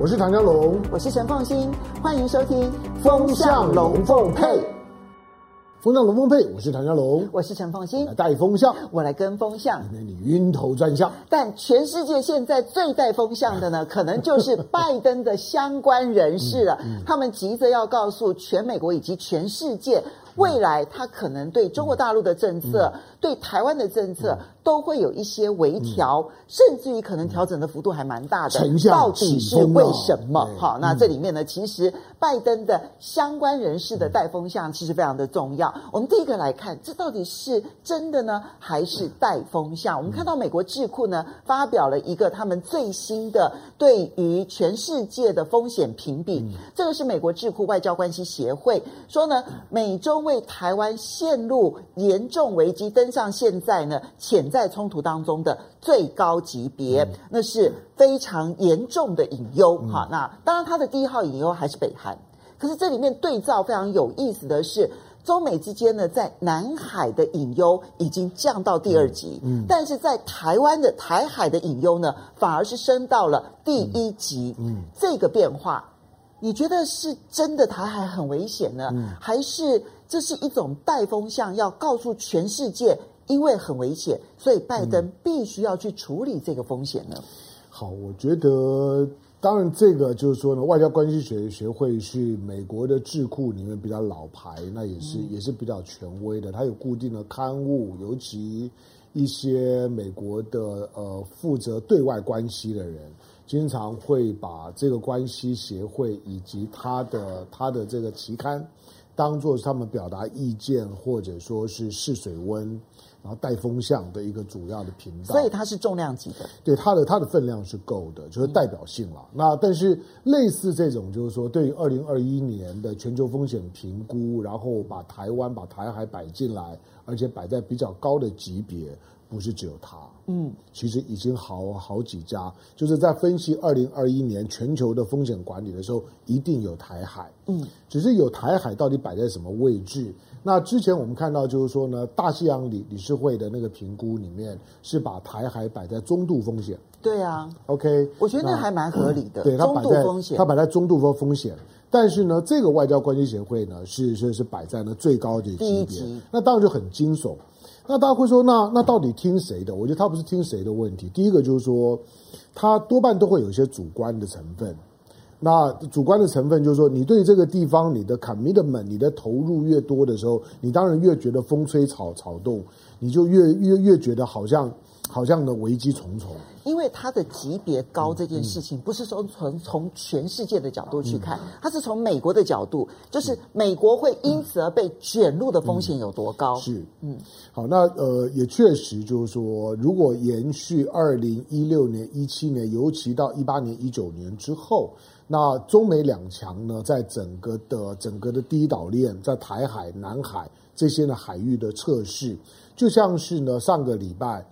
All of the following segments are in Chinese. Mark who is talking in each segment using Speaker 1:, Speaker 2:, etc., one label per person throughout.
Speaker 1: 我是唐湘龙，
Speaker 2: 我是陈凤新，欢迎收听《
Speaker 1: 风向龙凤配》。风向龙凤配，我是唐湘龙，
Speaker 2: 我是陈凤新，
Speaker 1: 来带风向，
Speaker 2: 我来跟风向，
Speaker 1: 那你晕头转向。
Speaker 2: 但全世界现在最带风向的呢，可能就是拜登的相关人士了。嗯嗯、他们急着要告诉全美国以及全世界，未来他可能对中国大陆的政策、嗯、对台湾的政策。都会有一些微调，嗯、甚至于可能调整的幅度还蛮大的。
Speaker 1: 嗯、
Speaker 2: 到底是为什么？
Speaker 1: 嗯、
Speaker 2: 好，那这里面呢，其实拜登的相关人士的带风向其实非常的重要。嗯、我们第一个来看，这到底是真的呢，还是带风向？嗯、我们看到美国智库呢发表了一个他们最新的对于全世界的风险评比。嗯、这个是美国智库外交关系协会说呢，美中为台湾陷入严重危机登上现在呢潜在。在冲突当中的最高级别，嗯、那是非常严重的隐忧。哈、嗯，那当然，它的第一号隐忧还是北韩。可是这里面对照非常有意思的是，中美之间呢，在南海的隐忧已经降到第二级，嗯，嗯但是在台湾的台海的隐忧呢，反而是升到了第一级。嗯，嗯这个变化，你觉得是真的台海很危险呢，嗯、还是这是一种带风向，要告诉全世界？因为很危险，所以拜登必须要去处理这个风险呢。
Speaker 1: 好，我觉得当然这个就是说呢，外交关系学学会是美国的智库里面比较老牌，那也是、嗯、也是比较权威的。它有固定的刊物，尤其一些美国的呃负责对外关系的人，经常会把这个关系协会以及他的他的这个期刊当做是他们表达意见或者说是试水温。然后带风向的一个主要的频道，
Speaker 2: 所以它是重量级的，
Speaker 1: 对它的它的分量是够的，就是代表性了。嗯、那但是类似这种，就是说对于二零二一年的全球风险评估，然后把台湾把台海摆进来，而且摆在比较高的级别，不是只有它，嗯，其实已经好好几家，就是在分析二零二一年全球的风险管理的时候，一定有台海，嗯，只是有台海到底摆在什么位置？那之前我们看到，就是说呢，大西洋理理事会的那个评估里面是把台海摆在中度风险。
Speaker 2: 对啊
Speaker 1: ，OK，
Speaker 2: 我觉得那还蛮合理的。
Speaker 1: 对，它摆在
Speaker 2: 风险，
Speaker 1: 它摆在中度风风险。但是呢，这个外交关系协会呢，是是是摆在呢最高的级别。那当然就很惊悚。那大家会说，那那到底听谁的？我觉得他不是听谁的问题。第一个就是说，他多半都会有一些主观的成分。那主观的成分就是说，你对这个地方你的 commitment，你的投入越多的时候，你当然越觉得风吹草草动，你就越越越觉得好像好像的危机重重。
Speaker 2: 因为它的级别高这件事情，不是说从从全世界的角度去看，它是从美国的角度，就是美国会因此而被卷入的风险有多高？
Speaker 1: 是，嗯，好，那呃也确实就是说，如果延续二零一六年、一七年，尤其到一八年、一九年之后。那中美两强呢，在整个的整个的第一岛链，在台海、南海这些呢海域的测试，就像是呢上个礼拜，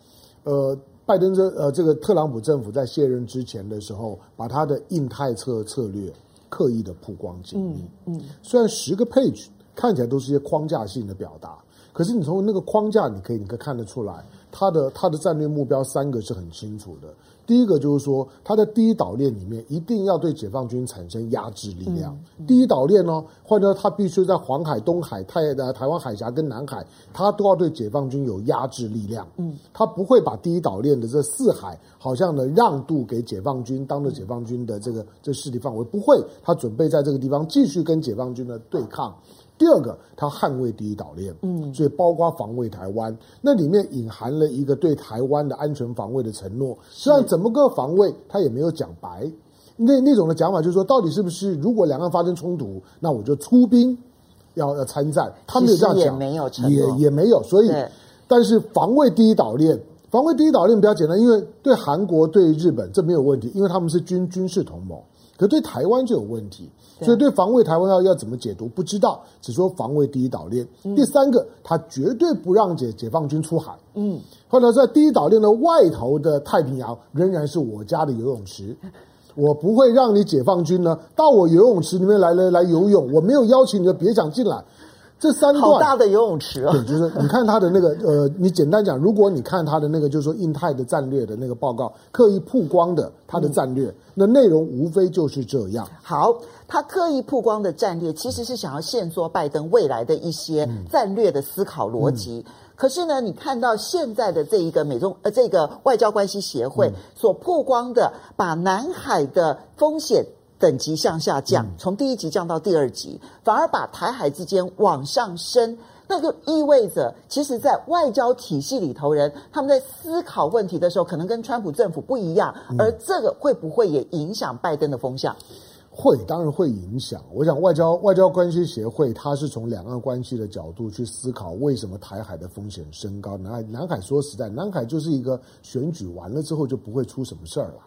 Speaker 1: 呃，拜登这呃这个特朗普政府在卸任之前的时候，把他的印太策策略刻意的曝光紧密。嗯，嗯虽然十个 page 看起来都是一些框架性的表达，可是你从那个框架，你可以你可以看得出来，他的他的战略目标三个是很清楚的。第一个就是说，它的第一岛链里面一定要对解放军产生压制力量。嗯嗯、第一岛链呢，或者它必须在黄海、东海、太的台湾海峡跟南海，它都要对解放军有压制力量。嗯，它不会把第一岛链的这四海好像呢让渡给解放军，当着解放军的这个这势力范围，不会，他准备在这个地方继续跟解放军的对抗。第二个，他捍卫第一岛链，嗯，所以包括防卫台湾，那里面隐含了一个对台湾的安全防卫的承诺。虽然怎么个防卫，他也没有讲白。那那种的讲法就是说，到底是不是如果两岸发生冲突，那我就出兵要要参战？他没有这样讲，
Speaker 2: 也没有，
Speaker 1: 也也没有。所以，但是防卫第一岛链，防卫第一岛链比较简单，因为对韩国、对日本这没有问题，因为他们是军军事同盟。可对台湾就有问题，所以对防卫台湾要要怎么解读不知道，只说防卫第一岛链。嗯、第三个，他绝对不让解解放军出海。嗯，后来在第一岛链的外头的太平洋仍然是我家的游泳池，我不会让你解放军呢到我游泳池里面来来来游泳，我没有邀请你就别想进来。这三段
Speaker 2: 好大的游泳池啊。
Speaker 1: 对，就是你看他的那个呃，你简单讲，如果你看他的那个，就是说印太的战略的那个报告，刻意曝光的他的战略，嗯、那内容无非就是这样。
Speaker 2: 好，他刻意曝光的战略，其实是想要限缩拜登未来的一些战略的思考逻辑。嗯嗯、可是呢，你看到现在的这一个美中呃这个外交关系协会所曝光的，把南海的风险。等级向下降，从第一级降到第二级，反而把台海之间往上升，那就意味着，其实，在外交体系里头人，他们在思考问题的时候，可能跟川普政府不一样，而这个会不会也影响拜登的风向？
Speaker 1: 会，当然会影响。我想，外交外交关系协会，它是从两岸关系的角度去思考，为什么台海的风险升高？南海，南海说实在，南海就是一个选举完了之后就不会出什么事儿了。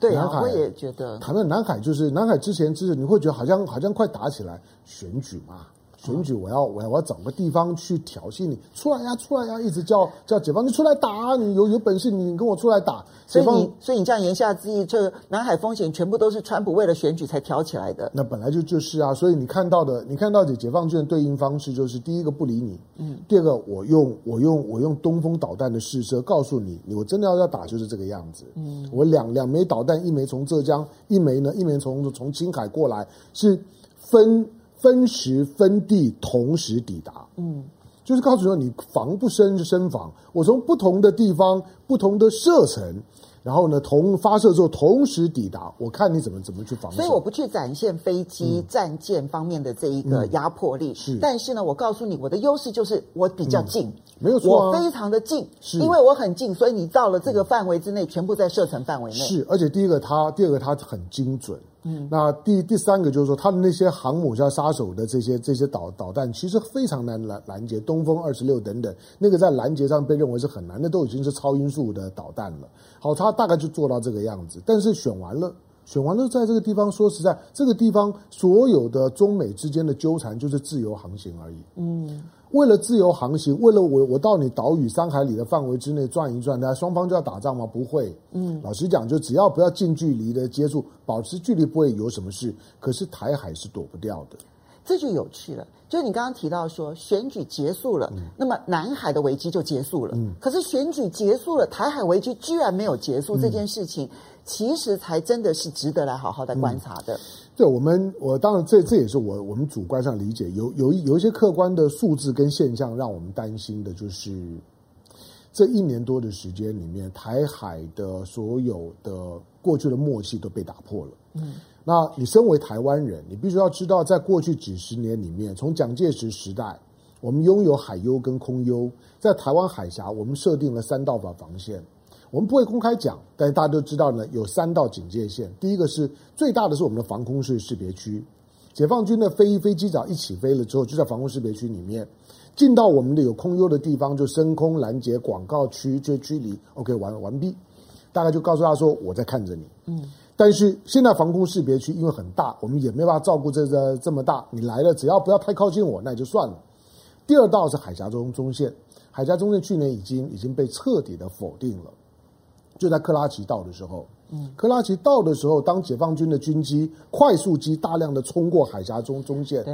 Speaker 2: 对啊，我也觉得。
Speaker 1: 谈到南海，就是南海之前，就是你会觉得好像好像快打起来，选举嘛。选举，我要我要我要找个地方去挑衅你，出来呀，出来呀，一直叫叫解放军出来打，你有有本事你跟我出来打。
Speaker 2: 所以你所以你这样言下之意，这南海风险全部都是川普为了选举才挑起来的。
Speaker 1: 那本来就就是啊，所以你看到的，你看到的解放军的对应方式就是第一个不理你，嗯，第二个我用我用我用东风导弹的试射告诉你，我真的要要打就是这个样子，嗯，我两两枚导弹，一枚从浙江，一枚呢一枚从从青海过来，是分。分时分地同时抵达，嗯，就是告诉说你防不胜就深防，我从不同的地方、不同的射程。然后呢，同发射之后同时抵达，我看你怎么怎么去防。
Speaker 2: 所以我不去展现飞机、嗯、战舰方面的这一个压迫力，嗯、是。但是呢，我告诉你，我的优势就是我比较近，嗯、
Speaker 1: 没有错、啊，
Speaker 2: 我非常的近，是因为我很近，所以你到了这个范围之内，嗯、全部在射程范围内。
Speaker 1: 是，而且第一个它，第二个它很精准。嗯，那第第三个就是说，他的那些航母叫杀手的这些这些导导弹，其实非常难拦拦截，东风二十六等等，那个在拦截上被认为是很难的，都已经是超音速的导弹了。好，他大概就做到这个样子。但是选完了，选完了，在这个地方，说实在，这个地方所有的中美之间的纠缠就是自由航行而已。嗯。为了自由航行，为了我我到你岛屿三海里的范围之内转一转，那双方就要打仗吗？不会。嗯，老实讲，就只要不要近距离的接触，保持距离不会有什么事。可是台海是躲不掉的，
Speaker 2: 这就有趣了。就是你刚刚提到说选举结束了，嗯、那么南海的危机就结束了。嗯，可是选举结束了，台海危机居然没有结束，嗯、这件事情其实才真的是值得来好好的观察的。嗯
Speaker 1: 对我们，我当然这这也是我我们主观上理解，有有有一些客观的数字跟现象让我们担心的，就是这一年多的时间里面，台海的所有的过去的默契都被打破了。嗯，那你身为台湾人，你必须要知道，在过去几十年里面，从蒋介石时代，我们拥有海优跟空优，在台湾海峡，我们设定了三道防防线。我们不会公开讲，但是大家都知道呢，有三道警戒线。第一个是最大的是我们的防空识识别区，解放军的飞翼飞机早一起飞了之后，就在防空识别区里面，进到我们的有空优的地方，就升空拦截广告区这距离，OK 完完毕，大概就告诉他说我在看着你。嗯，但是现在防空识别区因为很大，我们也没办法照顾这个这么大，你来了只要不要太靠近我，那也就算了。第二道是海峡中中线，海峡中线去年已经已经被彻底的否定了。就在克拉奇到的时候，嗯，克拉奇到的时候，当解放军的军机、快速机大量的冲过海峡中中线，对，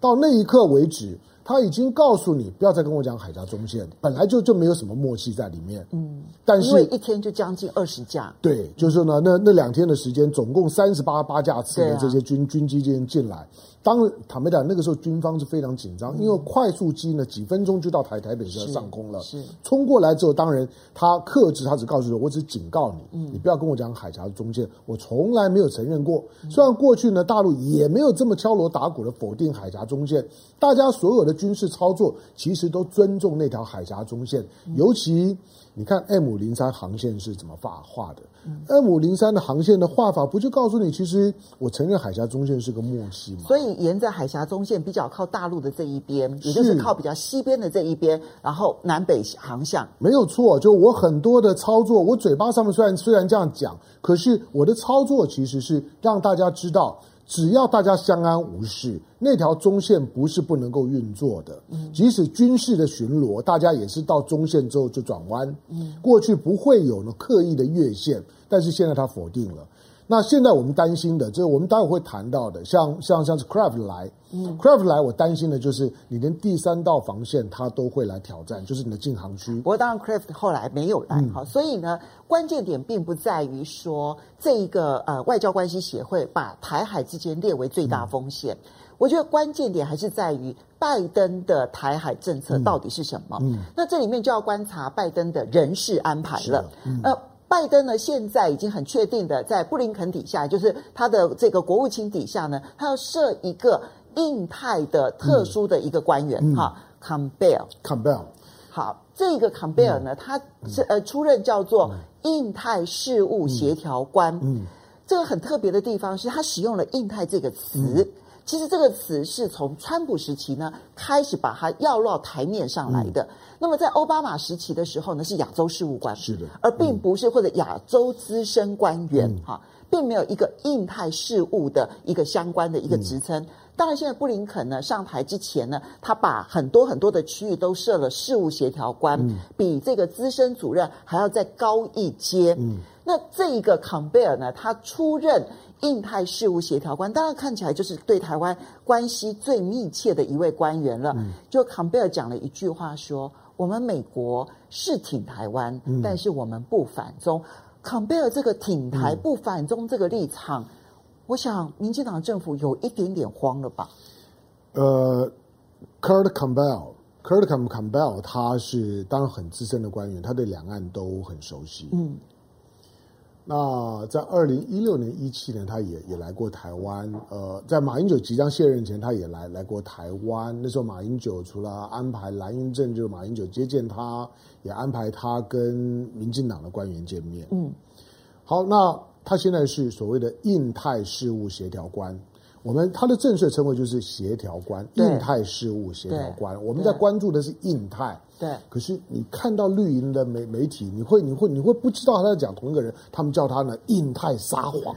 Speaker 1: 到那一刻为止。他已经告诉你不要再跟我讲海峡中线，本来就就没有什么默契在里面。嗯，但是因为
Speaker 2: 一天就将近二十架，
Speaker 1: 对，就是呢，那那两天的时间，总共三十八八架次的这些军、啊、军机进进来。当坦白讲，那个时候军方是非常紧张，嗯、因为快速机呢几分钟就到台台北市上空了，是，是。冲过来之后，当然他克制，他只告诉我，我只警告你，嗯、你不要跟我讲海峡中线，我从来没有承认过。虽然过去呢，大陆也没有这么敲锣打鼓的否定海峡中线，大家所有的。军事操作其实都尊重那条海峡中线，尤其你看 M 零三航线是怎么画画的？M 零三的航线的画法不就告诉你，其实我承认海峡中线是个默契吗？
Speaker 2: 所以沿着海峡中线比较靠大陆的这一边，也就是靠比较西边的这一边，然后南北航向
Speaker 1: 没有错。就我很多的操作，我嘴巴上面虽然虽然这样讲，可是我的操作其实是让大家知道。只要大家相安无事，那条中线不是不能够运作的。即使军事的巡逻，大家也是到中线之后就转弯。过去不会有呢刻意的越线，但是现在他否定了。那现在我们担心的，就是我们待会会谈到的，像像像是 Craft 来，嗯，Kraft 来，我担心的就是你连第三道防线他都会来挑战，就是你的禁航区。
Speaker 2: 不过当然 Craft 后来没有来，哈、嗯，所以呢，关键点并不在于说这一个呃外交关系协会把台海之间列为最大风险。嗯我觉得关键点还是在于拜登的台海政策到底是什么？嗯，嗯，那这里面就要观察拜登的人事安排了。嗯，呃，拜登呢现在已经很确定的在布林肯底下，就是他的这个国务卿底下呢，他要设一个印太的特殊的一个官员哈，Campbell。Campbell。好，这个 Campbell 呢，他是呃出任叫做印太事务协调官。嗯，这个很特别的地方是他使用了“印太”这个词。其实这个词是从川普时期呢开始把它要到台面上来的。嗯、那么在奥巴马时期的时候呢，是亚洲事务官，
Speaker 1: 是的，
Speaker 2: 而并不是或者亚洲资深官员哈、嗯，并没有一个印太事务的一个相关的一个职称。嗯、当然，现在布林肯呢上台之前呢，他把很多很多的区域都设了事务协调官，嗯、比这个资深主任还要再高一阶。嗯，那这一个坎贝尔呢，他出任。印太事务协调官，当然看起来就是对台湾关系最密切的一位官员了。嗯、就坎贝尔讲了一句话说：“我们美国是挺台湾，嗯、但是我们不反中。”坎贝尔这个挺台不反中这个立场，嗯、我想民进党政府有一点点慌了吧？
Speaker 1: 呃，Kurt Campbell，Kurt Campbell，他是当然很资深的官员，他对两岸都很熟悉。嗯。那在二零一六年、一七年，他也也来过台湾。呃，在马英九即将卸任前，他也来来过台湾。那时候，马英九除了安排蓝英镇，就是马英九接见他，也安排他跟民进党的官员见面。嗯，好，那他现在是所谓的印太事务协调官。我们他的正式称谓就是协调官，印太事务协调官。我们在关注的是印太。对，可是你看到绿营的媒媒体，你会你会你会不知道他在讲同一个人，他们叫他呢印太撒谎，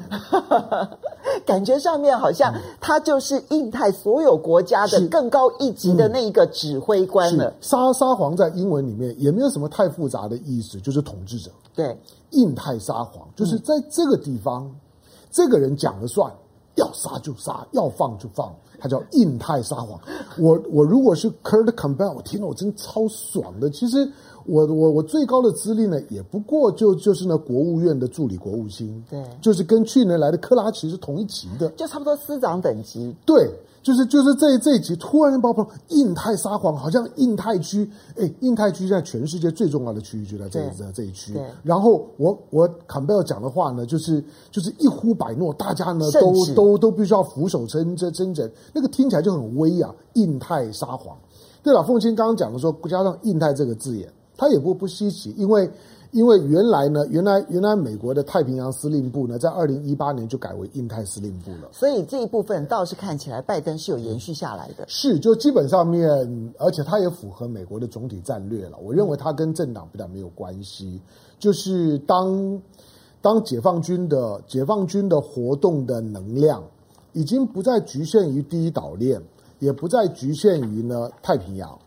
Speaker 2: 感觉上面好像他就是印太所有国家的更高一级的那一个指挥官了。
Speaker 1: 撒撒谎在英文里面也没有什么太复杂的意思，就是统治者。
Speaker 2: 对，
Speaker 1: 印太撒谎就是在这个地方，嗯、这个人讲了算，要杀就杀，要放就放。他叫印太撒谎，我我如果是 Kurt Campbell，我听了我真超爽的。其实我我我最高的资历呢，也不过就就是那国务院的助理国务卿，对，就是跟去年来的克拉奇是同一级的，
Speaker 2: 就差不多司长等级，
Speaker 1: 对。就是就是这这一集突然爆破，印太撒谎，好像印太区，哎，印太区在全世界最重要的区域就在这一这这一区。然后我我坎贝尔讲的话呢，就是就是一呼百诺，大家呢都都都必须要俯首称这称臣，那个听起来就很威啊。印太撒谎，对了，凤青刚刚讲的说加上印太这个字眼，他也不不稀奇，因为。因为原来呢，原来原来美国的太平洋司令部呢，在二零一八年就改为印太司令部了。
Speaker 2: 所以这一部分倒是看起来拜登是有延续下来的。
Speaker 1: 是，就基本上面，而且他也符合美国的总体战略了。我认为他跟政党比较没有关系。就是当当解放军的解放军的活动的能量已经不再局限于第一岛链，也不再局限于呢太平洋。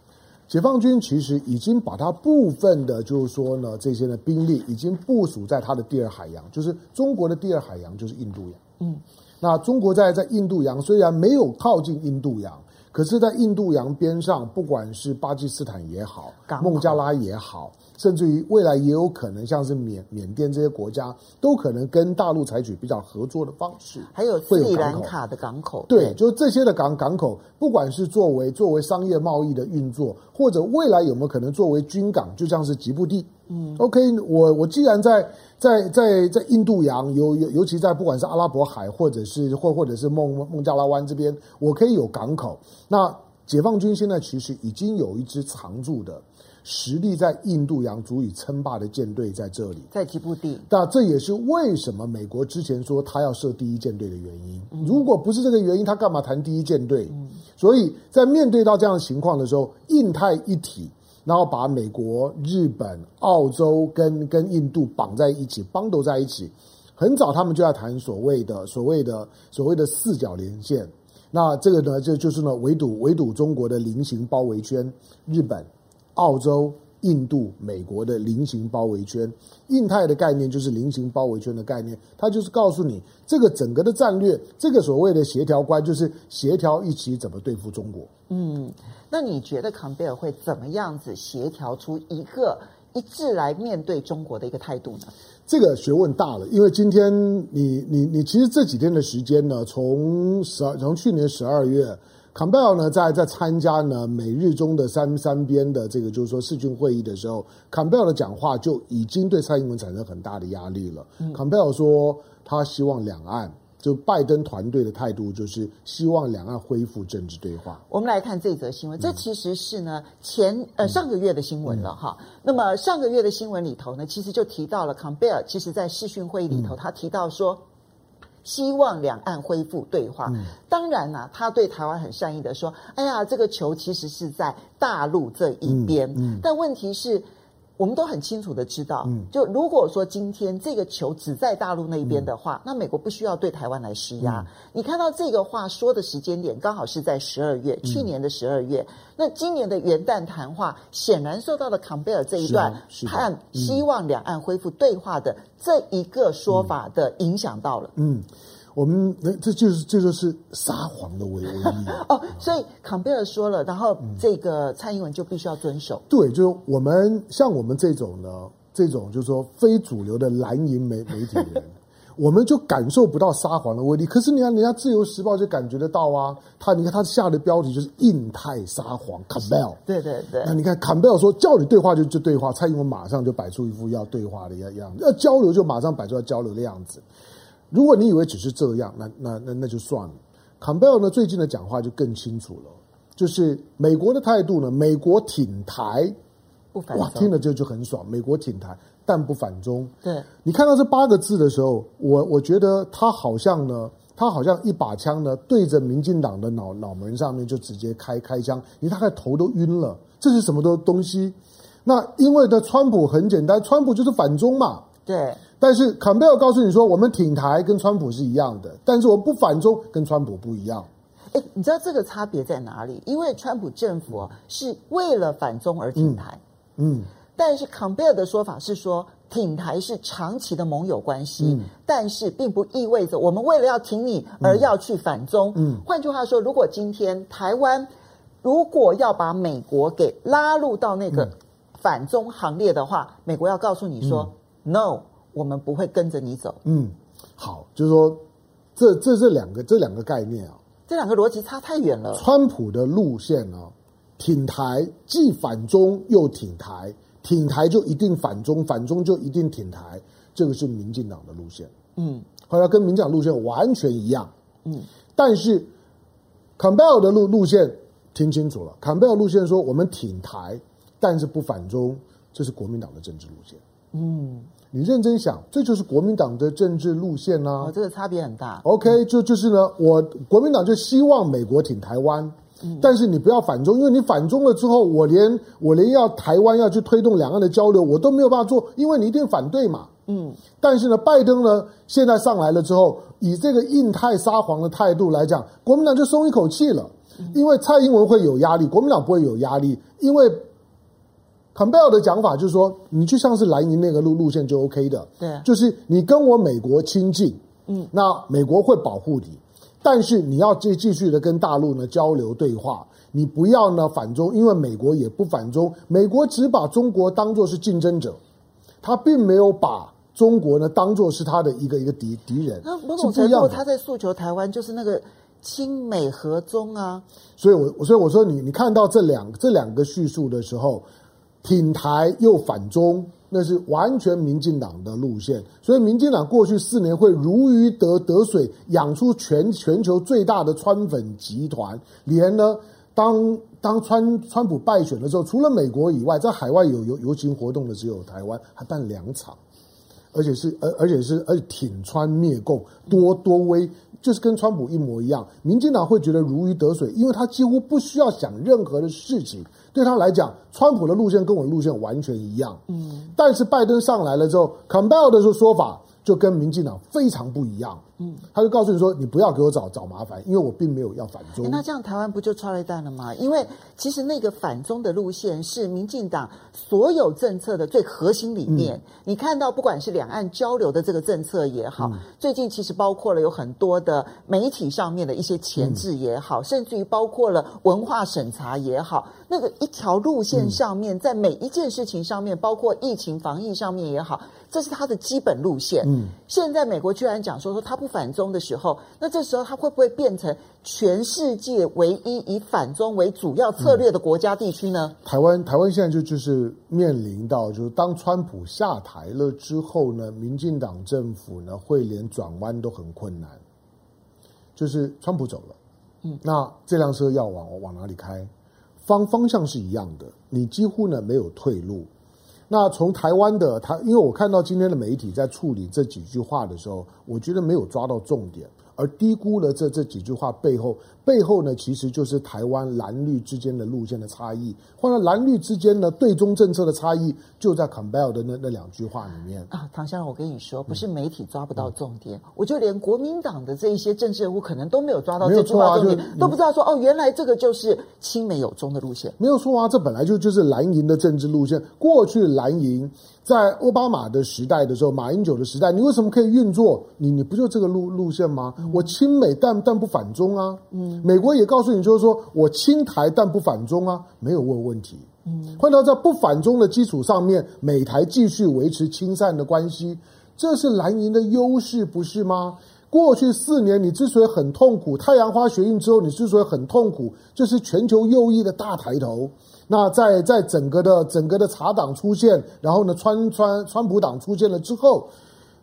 Speaker 1: 解放军其实已经把它部分的，就是说呢，这些的兵力已经部署在它的第二海洋，就是中国的第二海洋，就是印度洋。嗯，那中国在在印度洋虽然没有靠近印度洋，可是，在印度洋边上，不管是巴基斯坦也好，孟加拉也好。甚至于未来也有可能，像是缅缅甸这些国家，都可能跟大陆采取比较合作的方式。
Speaker 2: 还有斯里兰卡的港口，
Speaker 1: 对，对就是这些的港港口，不管是作为作为商业贸易的运作，或者未来有没有可能作为军港，就像是吉布地。嗯，OK，我我既然在在在在印度洋，尤尤尤其在不管是阿拉伯海，或者是或或者是孟孟加拉湾这边，我可以有港口。那解放军现在其实已经有一支常驻的。实力在印度洋足以称霸的舰队在这里，
Speaker 2: 在吉布地。
Speaker 1: 那这也是为什么美国之前说他要设第一舰队的原因。如果不是这个原因，他干嘛谈第一舰队？所以在面对到这样的情况的时候，印太一体，然后把美国、日本、澳洲跟跟印度绑在一起，bundle 在一起。很早他们就在谈所谓的所谓的所谓的四角连线。那这个呢，就就是呢围堵围堵中国的菱形包围圈，日本。澳洲、印度、美国的菱形包围圈，印太的概念就是菱形包围圈的概念，它就是告诉你这个整个的战略，这个所谓的协调观就是协调一起怎么对付中国。
Speaker 2: 嗯，那你觉得坎贝尔会怎么样子协调出一个一致来面对中国的一个态度呢？
Speaker 1: 这个学问大了，因为今天你你你其实这几天的时间呢，从十二从去年十二月。坎贝尔呢，在在参加呢美日中的三三边的这个就是说视讯会议的时候，坎贝尔的讲话就已经对蔡英文产生很大的压力了。嗯、坎贝尔说，他希望两岸就拜登团队的态度就是希望两岸恢复政治对话。
Speaker 2: 我们来看这则新闻，这其实是呢前呃上个月的新闻了哈。嗯、那么上个月的新闻里头呢，其实就提到了坎贝尔，其实在视讯会议里头，他提到说。希望两岸恢复对话。嗯、当然啦、啊，他对台湾很善意的说：“哎呀，这个球其实是在大陆这一边。嗯”嗯、但问题是。我们都很清楚的知道，嗯，就如果说今天这个球只在大陆那一边的话，嗯、那美国不需要对台湾来施压。嗯、你看到这个话说的时间点刚好是在十二月，嗯、去年的十二月。那今年的元旦谈话显然受到了坎贝尔这一段和希望两岸恢复对话的这一个说法的影响到了，嗯。嗯
Speaker 1: 我们这就是这就是撒谎的威威力
Speaker 2: 哦，所以坎贝尔说了，然后这个蔡英文就必须要遵守。
Speaker 1: 对，就是我们像我们这种呢，这种就是说非主流的蓝营媒媒体人，我们就感受不到撒谎的威力。可是你看，人家自由时报就感觉得到啊。他你看他下的标题就是“印太撒谎”，坎贝尔。
Speaker 2: 对对对。
Speaker 1: 那你看坎贝尔说叫你对话就就对话，蔡英文马上就摆出一副要对话的样样子，要交流就马上摆出要交流的样子。如果你以为只是这样，那那那那就算了。坎贝尔呢，最近的讲话就更清楚了，就是美国的态度呢，美国挺台，
Speaker 2: 不反中，
Speaker 1: 哇，听了就就很爽。美国挺台，但不反中。
Speaker 2: 对，
Speaker 1: 你看到这八个字的时候，我我觉得他好像呢，他好像一把枪呢对着民进党的脑脑门上面就直接开开枪，你大概头都晕了。这是什么的东西？那因为的川普很简单，川普就是反中嘛。
Speaker 2: 对。
Speaker 1: 但是坎贝尔告诉你说，我们挺台跟川普是一样的，但是我不反中，跟川普不一样。
Speaker 2: 哎，你知道这个差别在哪里？因为川普政府是为了反中而挺台，嗯，嗯，但是坎贝尔的说法是说，挺台是长期的盟友关系，嗯，但是并不意味着我们为了要挺你而要去反中。嗯，嗯，换句话说，如果今天台湾如果要把美国给拉入到那个反中行列的话，美国要告诉你说，嗯，no。我们不会跟着你走。嗯，
Speaker 1: 好，就是说，这这这两个这两个概念啊，
Speaker 2: 这两个逻辑差太远了。
Speaker 1: 川普的路线呢，挺台既反中又挺台，挺台就一定反中，反中就一定挺台，这个是民进党的路线。嗯，后来跟民进党路线完全一样。嗯，但是坎贝尔的路路线听清楚了，坎贝尔路线说我们挺台，但是不反中，这是国民党的政治路线。嗯。你认真想，这就是国民党的政治路线呐、啊？
Speaker 2: 哦，这个差别很大。
Speaker 1: OK，就就是呢，我国民党就希望美国挺台湾，嗯、但是你不要反中，因为你反中了之后，我连我连要台湾要去推动两岸的交流，我都没有办法做，因为你一定反对嘛。嗯。但是呢，拜登呢现在上来了之后，以这个印太撒谎的态度来讲，国民党就松一口气了，因为蔡英文会有压力，国民党不会有压力，因为。坎贝尔的讲法就是说，你就像是蓝营那个路路线就 OK 的，
Speaker 2: 对，
Speaker 1: 就是你跟我美国亲近，嗯，那美国会保护你，但是你要继继续的跟大陆呢交流对话，你不要呢反中，因为美国也不反中，美国只把中国当做是竞争者，他并没有把中国呢当做是他的一个一个敌敌人。
Speaker 2: 那某种程度，他在诉求台湾就是那个亲美和中啊。
Speaker 1: 所以我所以我说你你看到这两这两个叙述的时候。挺台又反中，那是完全民进党的路线。所以，民进党过去四年会如鱼得得水，养出全全球最大的川粉集团。连呢，当当川川普败选的时候，除了美国以外，在海外有游游行活动的只有台湾，还办两场，而且是而而且是而且挺川灭共，多多威，就是跟川普一模一样。民进党会觉得如鱼得水，因为他几乎不需要想任何的事情。对他来讲，川普的路线跟我的路线完全一样。嗯，但是拜登上来了之后，，Campbell 的说说法就跟民进党非常不一样。嗯，他就告诉你说：“你不要给我找找麻烦，因为我并没有要反中。”
Speaker 2: 那这样台湾不就剉咧等了吗？因为其实那个反中的路线是民进党所有政策的最核心理念。嗯、你看到不管是两岸交流的这个政策也好，嗯、最近其实包括了有很多的媒体上面的一些前置也好，嗯、甚至于包括了文化审查也好，那个一条路线上面，嗯、在每一件事情上面，包括疫情防疫上面也好。这是他的基本路线。嗯，现在美国居然讲说说他不反中的时候，那这时候他会不会变成全世界唯一以反中为主要策略的国家地区呢？
Speaker 1: 嗯、台湾台湾现在就就是面临到，就是当川普下台了之后呢，民进党政府呢会连转弯都很困难。就是川普走了，嗯，那这辆车要往往哪里开？方方向是一样的，你几乎呢没有退路。那从台湾的他，因为我看到今天的媒体在处理这几句话的时候，我觉得没有抓到重点。而低估了这这几句话背后，背后呢，其实就是台湾蓝绿之间的路线的差异，或者蓝绿之间呢对中政策的差异，就在 Campbell 的那那两句话里面
Speaker 2: 啊。唐先生，我跟你说，不是媒体抓不到重点，嗯、我就连国民党的这一些政治人物可能都没有抓到这句话重点，啊、都不知道说哦，原来这个就是亲美友中的路线。
Speaker 1: 没有错啊，这本来就就是蓝营的政治路线。过去蓝营在奥巴马的时代的时候，马英九的时代，你为什么可以运作？你你不就这个路路线吗？嗯我亲美但但不反中啊，嗯，美国也告诉你就是说我亲台但不反中啊，没有问问题，嗯，换到在不反中的基础上面，美台继续维持亲善的关系，这是蓝营的优势不是吗？过去四年你之所以很痛苦，太阳花学运之后你之所以很痛苦，就是全球右翼的大抬头，那在在整个的整个的茶党出现，然后呢川川川普党出现了之后。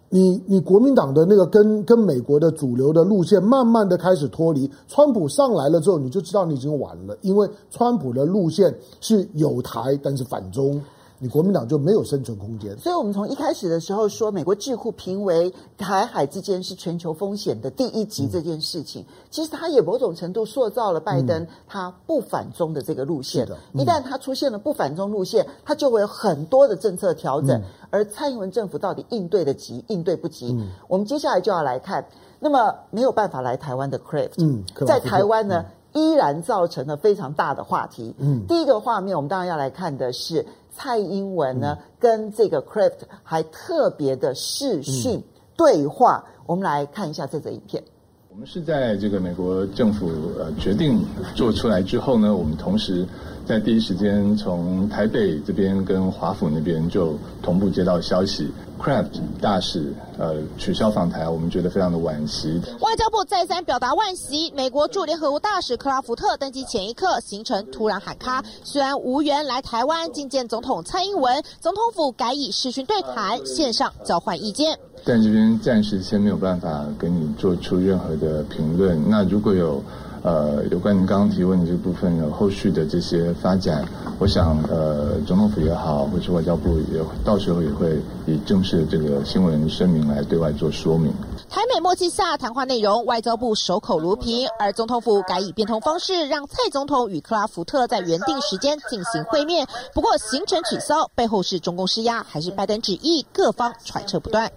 Speaker 1: 你你国民党的那个跟跟美国的主流的路线慢慢的开始脱离，川普上来了之后，你就知道你已经完了，因为川普的路线是有台，但是反中。你国民党就没有生存空间，
Speaker 2: 所以我们从一开始的时候说，美国智库评为台海之间是全球风险的第一级这件事情，嗯、其实它也某种程度塑造了拜登他不反中的这个路线。嗯、一旦他出现了不反中路线，他就会有很多的政策调整。嗯、而蔡英文政府到底应对得及，应对不及？嗯、我们接下来就要来看，那么没有办法来台湾的 Craft，嗯，在台湾呢，嗯、依然造成了非常大的话题。嗯，第一个画面，我们当然要来看的是。蔡英文呢，嗯、跟这个 Craft 还特别的视讯对话，嗯、我们来看一下这则影片。
Speaker 3: 我们是在这个美国政府呃决定做出来之后呢，我们同时在第一时间从台北这边跟华府那边就同步接到消息。，Craft 大使呃取消访台，我们觉得非常的惋惜。
Speaker 4: 外交部再三表达惋惜。美国驻联合国大使克拉福特登机前一刻行程突然喊卡，虽然无缘来台湾觐见总统蔡英文，总统府改以视讯对谈，线上交换意见。
Speaker 3: 但这边暂时先没有办法跟你做出任何的评论。那如果有。呃，有关您刚刚提问的这部分有后续的这些发展，我想，呃，总统府也好，或是外交部也到时候也会以正式的这个新闻声明来对外做说明。
Speaker 4: 台美默契下谈话内容，外交部守口如瓶，而总统府改以变通方式，让蔡总统与克拉福特在原定时间进行会面。不过行程取消背后是中共施压，还是拜登旨意？各方揣测不断。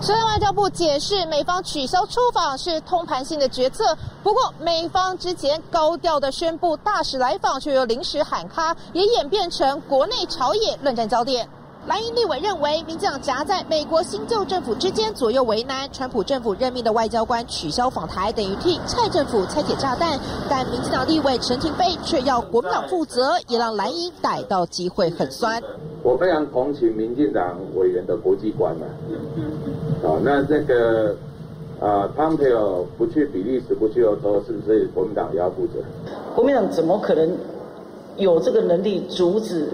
Speaker 4: 虽然外交部解释美方取消出访是通盘性的决策，不过美方之前高调的宣布大使来访，却又临时喊卡，也演变成国内朝野论战焦点。蓝营立委认为，民进党夹在美国新旧政府之间左右为难，川普政府任命的外交官取消访台，等于替蔡政府拆解炸弹。但民进党立委陈亭妃却要国民党负责，也让蓝营逮到机会很酸。
Speaker 5: 我非常同情民进党委员的国际观啊。好，那这个啊汤佩尔不去比利时，不去欧洲，是不是国民党要负责？
Speaker 6: 国民党怎么可能有这个能力阻止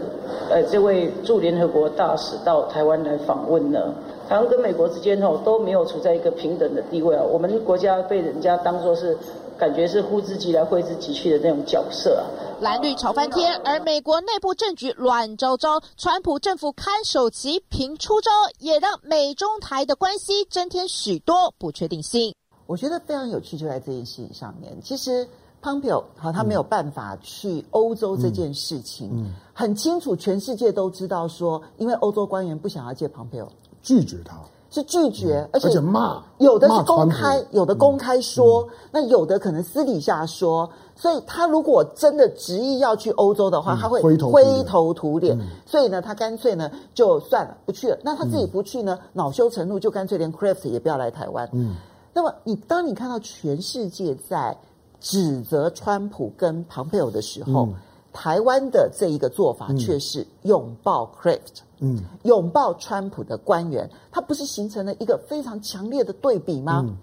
Speaker 6: 呃这位驻联合国大使到台湾来访问呢？台湾跟美国之间哦都没有处在一个平等的地位啊，我们国家被人家当作是感觉是呼之即来挥之即去的那种角色啊。
Speaker 4: 蓝绿吵翻天，而美国内部政局乱糟糟，川普政府看守其频出招，也让美中台的关系增添许多不确定性。
Speaker 2: 我觉得非常有趣，就在这件事情上面。其实 Pompeo 好，他没有办法去欧洲这件事情，嗯嗯、很清楚，全世界都知道说，因为欧洲官员不想要见 Pompeo，
Speaker 1: 拒绝他。
Speaker 2: 是拒绝，
Speaker 1: 而且骂，
Speaker 2: 有的是公开，有的公开说，嗯、那有的可能私底下说。所以他如果真的执意要去欧洲的话，嗯、他会灰头土脸。嗯、所以呢，他干脆呢就算了，不去了。那他自己不去呢，嗯、恼羞成怒，就干脆连 Craft 也不要来台湾。嗯。那么你当你看到全世界在指责川普跟庞佩奥的时候，嗯、台湾的这一个做法却是拥抱 Craft，嗯，拥抱川普的官员，它不是形成了一个非常强烈的对比吗？嗯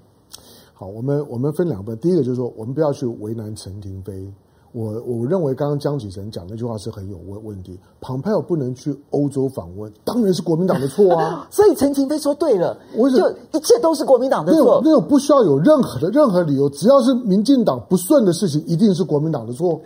Speaker 1: 好，我们我们分两个，第一个就是说，我们不要去为难陈廷妃。我我认为刚刚江启臣讲那句话是很有问问题。庞佩奥不能去欧洲访问，当然是国民党的错啊。
Speaker 2: 所以陈廷妃说对了，我就一切都是国民党的错。
Speaker 1: 那种不需要有任何的任何理由，只要是民进党不顺的事情，一定是国民党的错。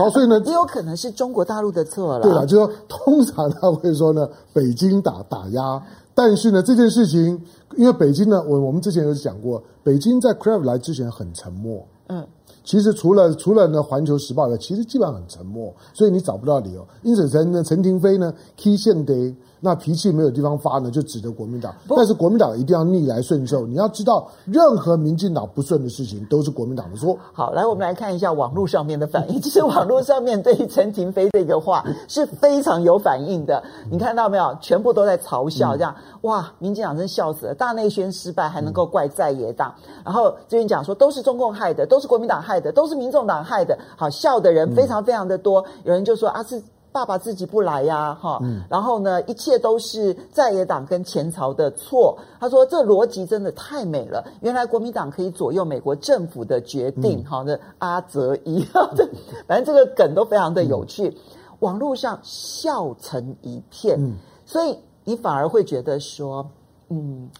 Speaker 1: 好，所以呢，
Speaker 2: 也有可能是中国大陆的错了。
Speaker 1: 对了，就说通常他会说呢，北京打打压。但是呢，这件事情，因为北京呢，我我们之前有讲过，北京在 Crave 来之前很沉默。嗯。其实除了除了呢，《环球时报》呢，其实基本上很沉默，所以你找不到理由。因此，陈陈廷飞呢，Key 线的那脾气没有地方发呢，就指责国民党。但是国民党一定要逆来顺受。你要知道，任何民进党不顺的事情，都是国民党的错。
Speaker 2: 好，来我们来看一下网络上面的反应。其实网络上面对于陈亭飞这个话是非常有反应的。你看到没有？全部都在嘲笑，这样哇，民进党真笑死了，大内宣失败还能够怪在野党。然后这边讲说都是中共害的，都是国民党害的，都是民众党害的。好，笑的人非常非常的多。有人就说啊是。爸爸自己不来呀，哈，嗯、然后呢，一切都是在野党跟前朝的错。他说这逻辑真的太美了，原来国民党可以左右美国政府的决定，哈、嗯，那阿泽一，反正这个梗都非常的有趣，嗯、网络上笑成一片，嗯、所以你反而会觉得说，嗯，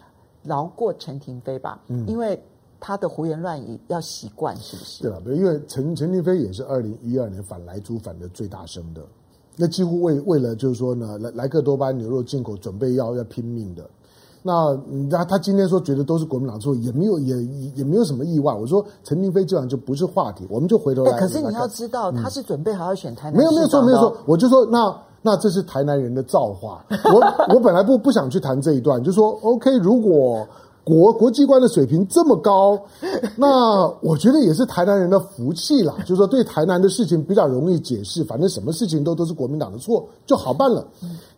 Speaker 2: 饶过陈廷妃吧，嗯，因为他的胡言乱语要习惯，是不是？
Speaker 1: 对吧？因为陈陈廷妃也是二零一二年反莱猪反的最大声的。那几乎为为了就是说呢，莱莱克多巴牛肉进口准备要要拼命的。那他他今天说觉得都是国民党错，也没有也也没有什么意外。我说陈明飞这样就不是话题，我们就回头来。
Speaker 2: 可是你要知道，他是准备好要选台南、嗯。
Speaker 1: 没有没有错没有错，我就说那那这是台南人的造化。我我本来不不想去谈这一段，就说 OK，如果。国国际观的水平这么高，那我觉得也是台南人的福气啦。就是说，对台南的事情比较容易解释，反正什么事情都都是国民党的错，就好办了。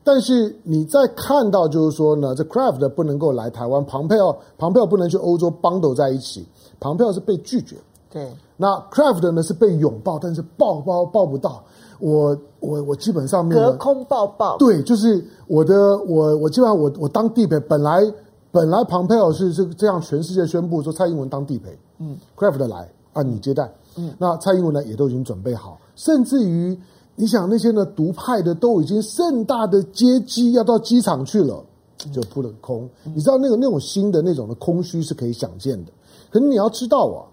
Speaker 1: 但是你在看到，就是说呢，这 Craft 不能够来台湾，庞佩奥庞佩奥不能去欧洲 bundle 在一起，庞佩奥是被拒绝。
Speaker 2: 对，
Speaker 1: 那 Craft 呢是被拥抱，但是抱抱抱不到。我我我基本上面
Speaker 2: 隔空抱抱。
Speaker 1: 对，就是我的我我基本上我我当地北本来。本来庞佩奥是是这样，全世界宣布说蔡英文当地陪，嗯，Craft 来啊，你接待，嗯，那蔡英文呢也都已经准备好，甚至于你想那些呢独派的都已经盛大的接机要到机场去了，就扑了个空。嗯、你知道那个那种新的那种的空虚是可以想见的。可是你要知道啊，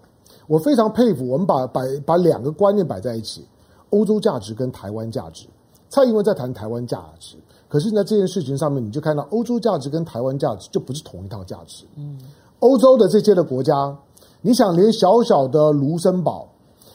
Speaker 1: 我非常佩服我们把把把两个观念摆在一起，欧洲价值跟台湾价值。蔡英文在谈台湾价值。可是，在这件事情上面，你就看到欧洲价值跟台湾价值就不是同一套价值。嗯，欧洲的这些的国家，你想连小小的卢森堡，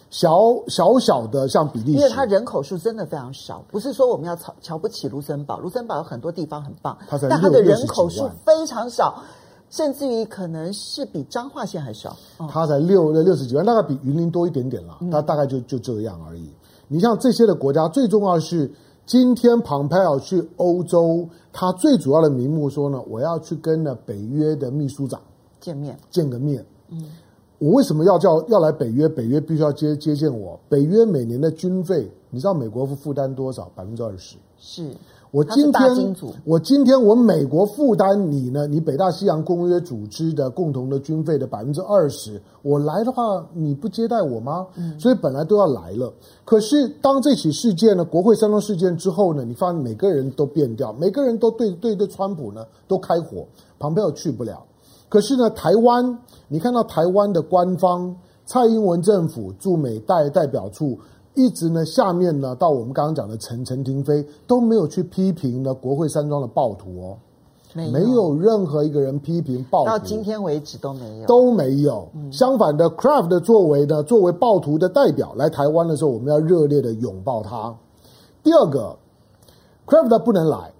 Speaker 1: 小小小的像比利时，
Speaker 2: 因为它人口数真的非常少，不是说我们要瞧瞧不起卢森堡，卢森堡有很多地方很棒，它但它的人口数非常少，甚至于可能是比彰化县还少。
Speaker 1: 哦、它才六六十几万，大概比云林多一点点啦，它大概就就这样而已。你像这些的国家，最重要的是。今天庞佩奥去欧洲，他最主要的名目说呢，我要去跟呢北约的秘书长
Speaker 2: 见面，
Speaker 1: 见个面。嗯，我为什么要叫要来北约？北约必须要接接见我。北约每年的军费，你知道美国负负担多少？百分之二十。
Speaker 2: 是。
Speaker 1: 我今天，我今天我美国负担你呢？你北大西洋公约组织的共同的军费的百分之二十，我来的话，你不接待我吗？嗯，所以本来都要来了。可是当这起事件呢，国会山庄事件之后呢，你发现每个人都变掉，每个人都对对对川普呢都开火，庞佩奥去不了。可是呢，台湾，你看到台湾的官方蔡英文政府驻美代代表处。一直呢，下面呢，到我们刚刚讲的陈陈廷飞都没有去批评呢国会山庄的暴徒哦，没有，没有任何一个人批评暴徒，
Speaker 2: 到今天为止都没有，
Speaker 1: 都没有。嗯、相反的，Craft 的作为呢，作为暴徒的代表来台湾的时候，我们要热烈的拥抱他。第二个，Craft 不能来，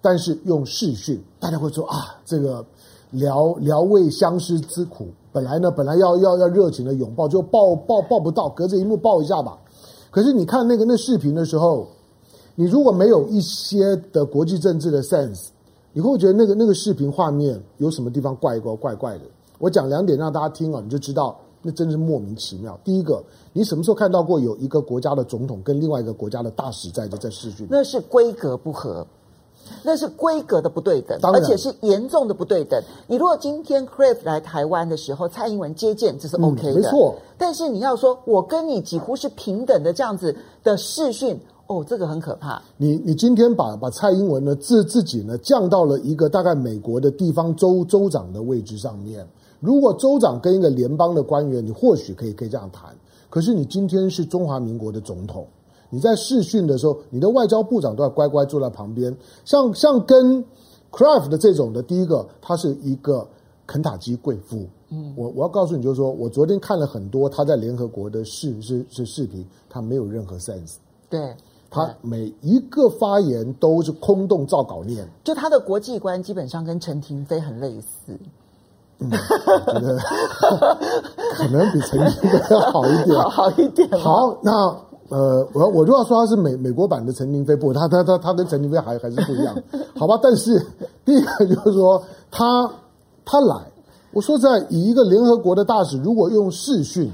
Speaker 1: 但是用视讯。大家会说啊，这个聊聊慰相思之苦，本来呢，本来要要要热情的拥抱，就抱抱抱不到，隔着一幕抱一下吧。可是你看那个那视频的时候，你如果没有一些的国际政治的 sense，你会不会觉得那个那个视频画面有什么地方怪怪怪怪的。我讲两点让大家听啊，你就知道那真是莫名其妙。第一个，你什么时候看到过有一个国家的总统跟另外一个国家的大使在这在视讯？
Speaker 2: 那是规格不合。那是规格的不对等，而且是严重的不对等。你如果今天 Crave 来台湾的时候，蔡英文接见，这是 OK 的，
Speaker 1: 嗯、没错。
Speaker 2: 但是你要说我跟你几乎是平等的这样子的视讯，哦，这个很可怕。
Speaker 1: 你你今天把把蔡英文呢自自己呢降到了一个大概美国的地方州州长的位置上面。如果州长跟一个联邦的官员，你或许可以可以这样谈。可是你今天是中华民国的总统。你在试训的时候，你的外交部长都要乖乖坐在旁边。像像跟 Kraft 的这种的，第一个，他是一个肯塔基贵妇。嗯，我我要告诉你，就是说我昨天看了很多他在联合国的视视视视频，他没有任何 sense。
Speaker 2: 对，
Speaker 1: 他每一个发言都是空洞造稿念。
Speaker 2: 就他的国际观基本上跟陈廷妃很类似。
Speaker 1: 嗯，我觉得 可能比陈廷妃要好一点，
Speaker 2: 好，好一点。
Speaker 1: 好，那。呃，我我就要说他是美美国版的陈明飞，不，他他他他跟陈明飞还还是不一样，好吧？但是第一个就是说他他来，我说在以一个联合国的大使，如果用视讯，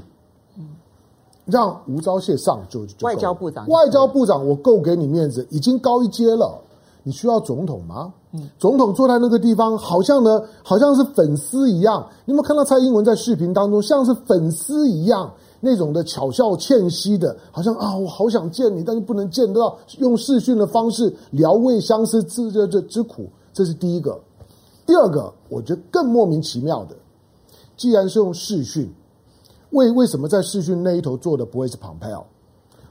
Speaker 1: 让吴钊燮上就就
Speaker 2: 外交部长，
Speaker 1: 外交部长我够给你面子，已经高一阶了，你需要总统吗？嗯，总统坐在那个地方，好像呢，好像是粉丝一样。你有没有看到蔡英文在视频当中像是粉丝一样？那种的巧笑倩兮的，好像啊，我好想见你，但是不能见得到，用视讯的方式聊慰相思之这这之苦，这是第一个。第二个，我觉得更莫名其妙的，既然是用视讯，为为什么在视讯那一头做的不会是庞佩奥？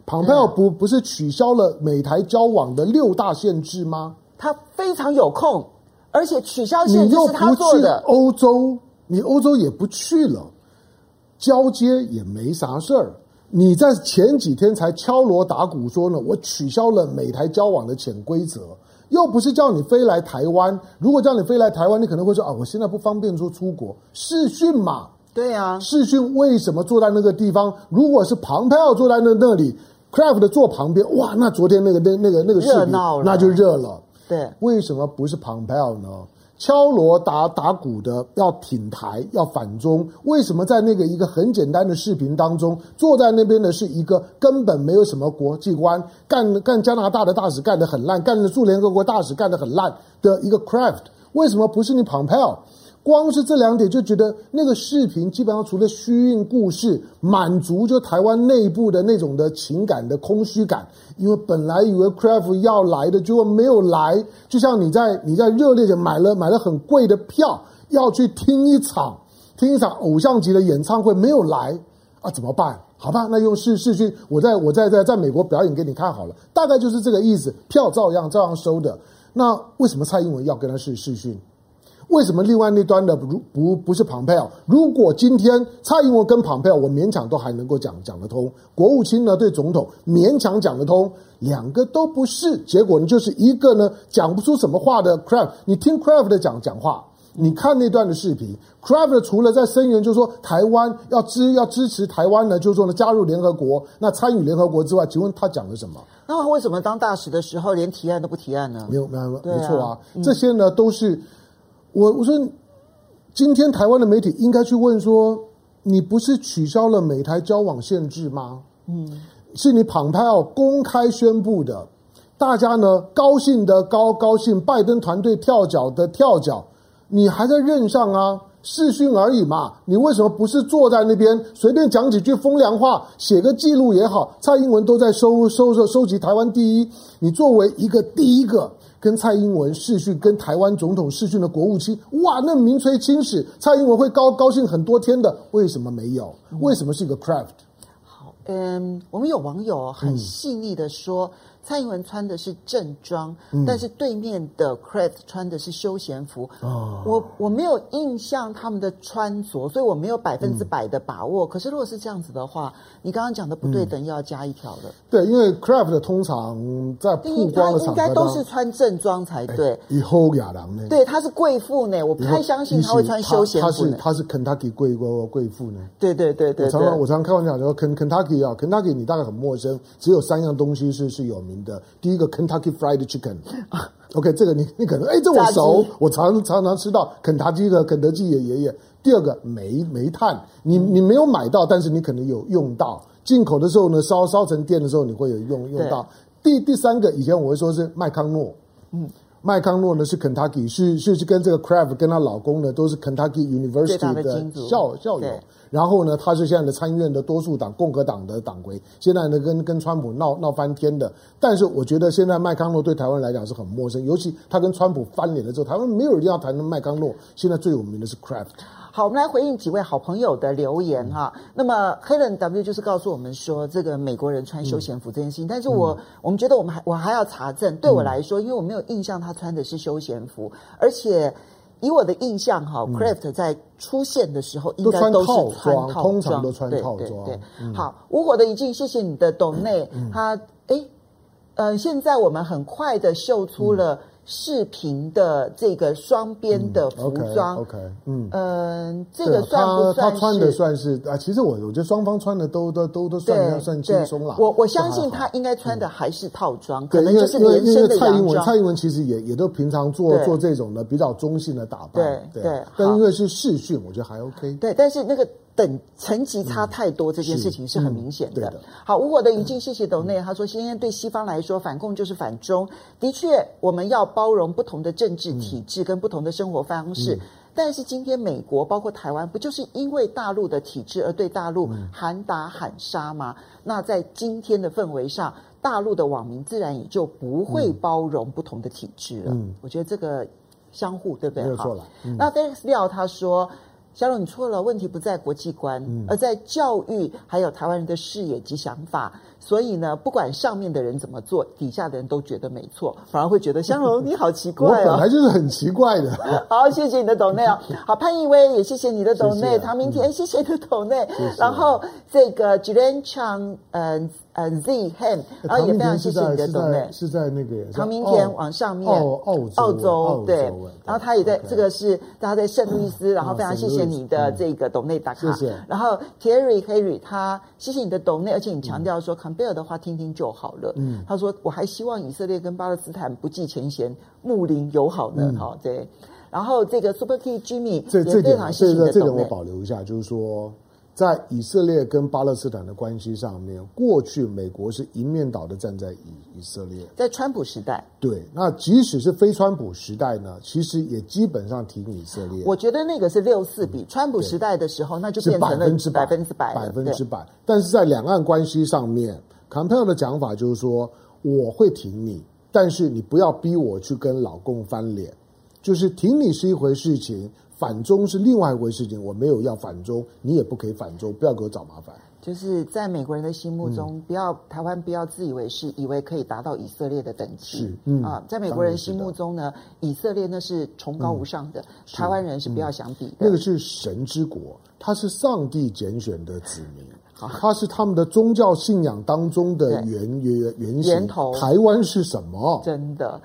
Speaker 1: 庞佩奥不不是取消了美台交往的六大限制吗？
Speaker 2: 他非常有空，而且取消限制是他做的。
Speaker 1: 欧洲，你欧洲也不去了。交接也没啥事儿，你在前几天才敲锣打鼓说呢，我取消了美台交往的潜规则，又不是叫你飞来台湾。如果叫你飞来台湾，你可能会说啊，我现在不方便说出国视讯嘛。
Speaker 2: 对啊，
Speaker 1: 视讯为什么坐在那个地方？如果是庞佩奥坐在那那里，Craft 坐旁边，哇，那昨天那个那那个那个视频那就热了。
Speaker 2: 对，
Speaker 1: 为什么不是庞佩奥呢？敲锣打打鼓的要挺台要反中，为什么在那个一个很简单的视频当中，坐在那边的是一个根本没有什么国际观，干干加拿大的大使干得很烂，干的驻联合国大使干得很烂的一个 craft，为什么不是你 Pompeo？光是这两点就觉得那个视频基本上除了虚应故事，满足就台湾内部的那种的情感的空虚感，因为本来以为 Kraft 要来的，结果没有来，就像你在你在热烈的买了买了很贵的票要去听一场听一场偶像级的演唱会，没有来啊，怎么办？好吧，那用视视讯，我在我在在在美国表演给你看好了，大概就是这个意思，票照样照样收的。那为什么蔡英文要跟他视视讯？为什么另外那端的不不不是庞佩奥？如果今天蔡英文跟庞佩奥，我勉强都还能够讲讲得通。国务卿呢对总统勉强讲得通，两个都不是。结果呢就是一个呢讲不出什么话的 Craft，。你听 Craft 的讲讲话，你看那段的视频，Craft 除了在声援，就是说台湾要支要支持台湾呢，就是说呢加入联合国，那参与联合国之外，请问他讲了什么？
Speaker 2: 那为什么当大使的时候连提案都不提案呢？
Speaker 1: 没有没有没错啊，这些呢都是。我我说，今天台湾的媒体应该去问说，你不是取消了美台交往限制吗？嗯，是你庞派奥公开宣布的，大家呢高兴的高高兴，拜登团队跳脚的跳脚，你还在任上啊？试训而已嘛，你为什么不是坐在那边随便讲几句风凉话，写个记录也好？蔡英文都在收收收收集台湾第一，你作为一个第一个。跟蔡英文视讯，跟台湾总统视讯的国务卿，哇，那名垂青史，蔡英文会高高兴很多天的，为什么没有？为什么是一个 craft？
Speaker 2: 好，嗯，我们有网友很细腻的说，嗯、蔡英文穿的是正装，
Speaker 1: 嗯
Speaker 2: 但是对面的 Craft 穿的是休闲服。
Speaker 1: 哦
Speaker 2: 我我没有印象他们的穿着，所以我没有百分之百的把握。可是如果是这样子的话，你刚刚讲的不对等又要加一条了。
Speaker 1: 对，因为 Craft 通常在曝光的场合
Speaker 2: 该都是穿正装才对。
Speaker 1: 以后亚郎呢？
Speaker 2: 对，他是贵妇呢，我不太相信他会穿休闲服呢。
Speaker 1: 她是她是 Kentucky 贵贵贵妇呢。
Speaker 2: 对对对对，
Speaker 1: 我常常我常常开玩笑说，Ken Kentucky 啊，Kentucky 你大概很陌生，只有三样东西是是有名的。第一个 Kentucky Fried Chicken，OK，这个你你可能哎，这我熟，我常常常吃到肯塔基的肯德基的爷爷。第二个煤煤炭，你你没有买到，但是你可能有用到。进口的时候呢，烧烧成电的时候，你会有用用到。第第三个，以前我会说是麦康诺，嗯。麦康诺呢是 Kentucky，是是是跟这个 Crab 跟她老公呢都是 Kentucky University 的校校友。然后呢，他是现在的参议院的多数党共和党的党魁，现在呢跟跟川普闹闹翻天的。但是我觉得现在麦康诺对台湾来讲是很陌生，尤其他跟川普翻脸了之后，台湾没有人要谈的麦康诺。现在最有名的是 Kraft。
Speaker 2: 好，我们来回应几位好朋友的留言哈。嗯、那么 Helen W 就是告诉我们说，这个美国人穿休闲服这件事情，嗯、但是我、嗯、我们觉得我们还我还要查证。对我来说，嗯、因为我没有印象他穿的是休闲服，而且以我的印象哈、嗯、，Kraft 在出现的时候应该都是穿套装，
Speaker 1: 通常都穿套装。对，对，对，
Speaker 2: 嗯、好，无火的一静，谢谢你的 donate。他哎，呃，现在我们很快的秀出了、嗯。视频的这个双边的服装、
Speaker 1: 嗯、，OK，, okay 嗯，
Speaker 2: 嗯，这个算不算是？
Speaker 1: 他他穿的算是啊，其实我我觉得双方穿的都都都都算对算轻松了。
Speaker 2: 我我相信他应该穿的还是套装，嗯、可能就是连身的洋装。
Speaker 1: 蔡英文蔡英文其实也也都平常做做这种的比较中性的打扮，
Speaker 2: 对对。对
Speaker 1: 但因为是视讯，我觉得还 OK。
Speaker 2: 对，但是那个。等层级差太多，这件事情是很明显的。好，无火的一静，谢谢斗内。他说，今天对西方来说，反共就是反中。的确，我们要包容不同的政治体制跟不同的生活方式。嗯、但是，今天美国包括台湾，不就是因为大陆的体制而对大陆喊打喊杀吗？嗯、那在今天的氛围上，大陆的网民自然也就不会包容不同的体制了。嗯、我觉得这个相互对不对？
Speaker 1: 没有错了。
Speaker 2: 嗯、那 Felix 廖他说。小龙，你错了，问题不在国际观，嗯、而在教育，还有台湾人的视野及想法。所以呢，不管上面的人怎么做，底下的人都觉得没错，反而会觉得香龙你好奇怪哦。
Speaker 1: 我本来就是很奇怪的。
Speaker 2: 好，谢谢你的斗内哦。好，潘逸威也谢谢你的斗内，唐明天谢谢你的斗内。然后这个 Julian Chang，呃呃 Z Han，然后也非常谢谢你的懂内。
Speaker 1: 是在那个
Speaker 2: 唐明天往上面，
Speaker 1: 澳
Speaker 2: 洲对。然后他也在这个是他在圣路易斯，然后非常谢谢你的这个懂内打卡。
Speaker 1: 谢谢。
Speaker 2: 然后 Terry Harry 他谢谢你的懂内，而且你强调说贝尔的话听听就好了。嗯，他说我还希望以色列跟巴勒斯坦不计前嫌，睦邻友好呢。好、嗯，对。然后这个 Super Key Jimmy
Speaker 1: 这这点，这个这点我保留一下，就是说，在以色列跟巴勒斯坦的关系上面，过去美国是一面倒的站在以以色列。
Speaker 2: 在川普时代，
Speaker 1: 对，那即使是非川普时代呢，其实也基本上挺以色列。
Speaker 2: 我觉得那个是六四比，嗯、川普时代的时候，那就变成了百分之百，百分之百，
Speaker 1: 百分之百。但是在两岸关系上面。Compel 的讲法就是说，我会挺你，但是你不要逼我去跟老共翻脸。就是挺你是一回事情，反中是另外一回事情。我没有要反中，你也不可以反中，不要给我找麻烦。
Speaker 2: 就是在美国人的心目中，嗯、不要台湾不要自以为是，以为可以达到以色列的等级。
Speaker 1: 是，嗯
Speaker 2: 啊，在美国人心目中呢，以色列那是崇高无上的，嗯、台湾人是不要想比的。
Speaker 1: 那个是神之国，他是上帝拣选的子民。它是他们的宗教信仰当中的源源源源头。台湾是什么？
Speaker 2: 真的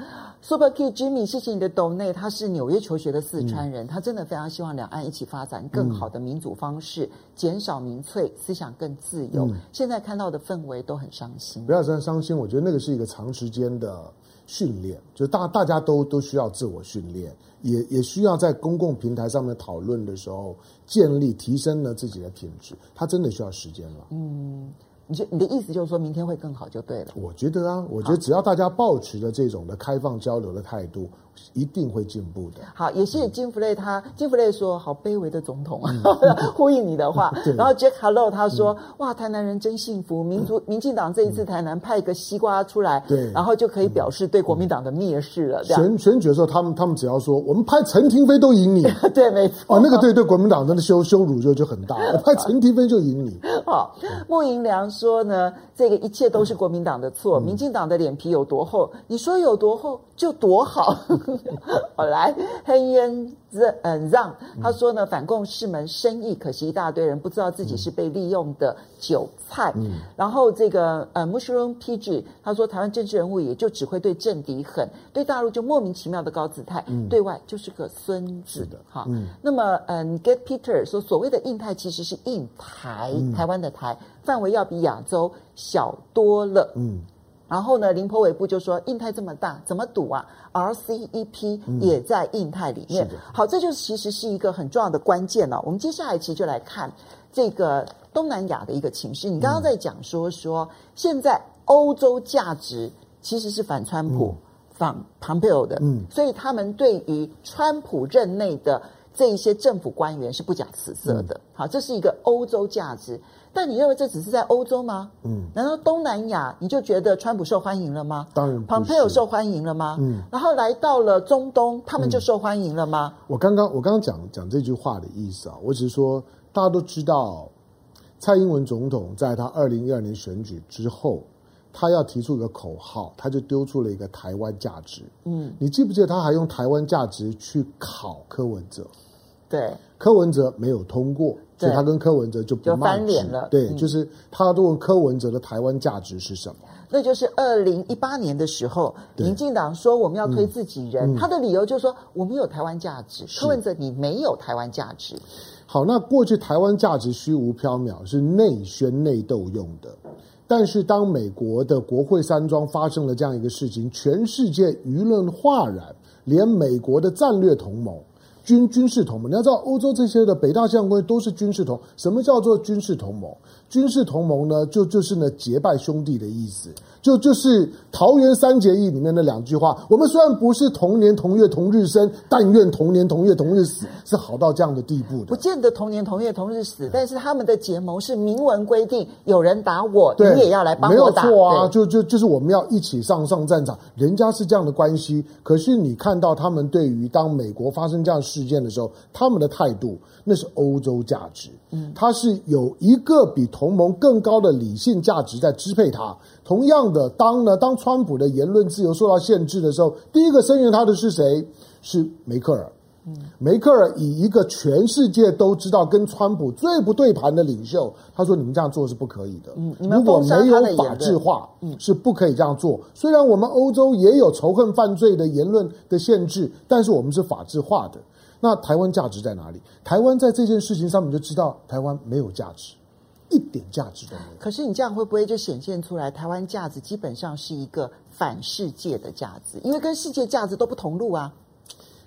Speaker 2: ，Super Kid Jimmy，谢谢你的斗内。他是纽约求学的四川人，嗯、他真的非常希望两岸一起发展更好的民主方式，嗯、减少民粹，思想更自由。嗯、现在看到的氛围都很伤心。
Speaker 1: 不要这样伤心，我觉得那个是一个长时间的训练，就大大家都都需要自我训练。也也需要在公共平台上面讨论的时候，建立提升了自己的品质，他真的需要时间了。
Speaker 2: 嗯，你就你的意思就是说明天会更好就对了。
Speaker 1: 我觉得啊，我觉得只要大家保持着这种的开放交流的态度，一定会进步的。
Speaker 2: 好，也谢谢金弗雷他，他金弗雷说：“好卑微的总统 呼应你的话。对”然后 Jack Hello 他说：“嗯、哇，台南人真幸福，民族、嗯、民进党这一次台南派一个西瓜出来，对，然后就可以表示对国民党的蔑视了。这样”
Speaker 1: 选选举的时候，他们他们只要说我们派陈廷妃都赢你，
Speaker 2: 对，没错。
Speaker 1: 哦，那个对对国民党真的羞羞辱就就很大，我派陈廷妃就赢你。
Speaker 2: 好，穆银良说呢，这个一切都是国民党的错，嗯、民进党的脸皮有多厚，你说有多厚就多好。好来，黑烟让嗯让他说呢，反共是门生意，可惜一大堆人不知道自己是被利用的韭菜。嗯、然后这个呃 Mushroom PG 他说，台湾政治人物也就只会对政敌狠，对大陆就莫名其妙的高姿态，嗯、对外就是个孙子的哈。嗯、那么嗯 Get Peter 说，所谓的印太其实是印台，嗯、台湾的台范围要比亚洲小多了。嗯。然后呢，林波尾部就说，印太这么大，怎么赌啊？RCEP 也在印太里面。嗯、好，这就是其实是一个很重要的关键了。我们接下来其实就来看这个东南亚的一个情势。你刚刚在讲说说，现在欧洲价值其实是反川普、反 Pompeo 的，嗯，所以他们对于川普任内的这一些政府官员是不假辞色的。好，这是一个欧洲价值。但你认为这只是在欧洲吗？嗯，难道东南亚你就觉得川普受欢迎了吗？
Speaker 1: 当然
Speaker 2: ，Pompeo 受欢迎了吗？嗯，然后来到了中东，他们就受欢迎了吗？
Speaker 1: 我刚刚我刚刚讲讲这句话的意思啊，我只是说大家都知道，蔡英文总统在他二零一二年选举之后，他要提出一个口号，他就丢出了一个台湾价值。嗯，你记不记得他还用台湾价值去考柯文哲？
Speaker 2: 对，
Speaker 1: 柯文哲没有通过。所以他跟柯文哲就不就
Speaker 2: 翻脸了。
Speaker 1: 对，嗯、就是他都问柯文哲的台湾价值是什么？
Speaker 2: 那就是二零一八年的时候，民进党说我们要推自己人，嗯、他的理由就是说我们有台湾价值。柯文哲你没有台湾价值。
Speaker 1: 好，那过去台湾价值虚无缥缈，是内宣内斗用的。但是当美国的国会山庄发生了这样一个事情，全世界舆论哗然，连美国的战略同盟。军军事同盟，你要知道，欧洲这些的北大西洋公约都是军事同。什么叫做军事同盟？军事同盟呢，就就是呢结拜兄弟的意思。就就是桃园三结义里面的两句话，我们虽然不是同年同月同日生，但愿同年同月同日死，是好到这样的地步的。
Speaker 2: 不见得同年同月同日死，但是他们的结盟是明文规定，有人打我，你也要来帮我打。
Speaker 1: 没有错啊，就就就是我们要一起上上战场，人家是这样的关系。可是你看到他们对于当美国发生这样事件的时候，他们的态度，那是欧洲价值，嗯，他是有一个比同盟更高的理性价值在支配他。同样的，当呢，当川普的言论自由受到限制的时候，第一个声援他的是谁？是梅克尔。嗯，梅克尔以一个全世界都知道跟川普最不对盘的领袖，他说：“你们这样做是不可以的。嗯，如果没有法治化，嗯，是不可以这样做。虽然我们欧洲也有仇恨犯罪的言论的限制，但是我们是法治化的。那台湾价值在哪里？台湾在这件事情上面就知道，台湾没有价值。”一点价值都没有。
Speaker 2: 可是你这样会不会就显现出来，台湾价值基本上是一个反世界的价值？因为跟世界价值都不同路啊。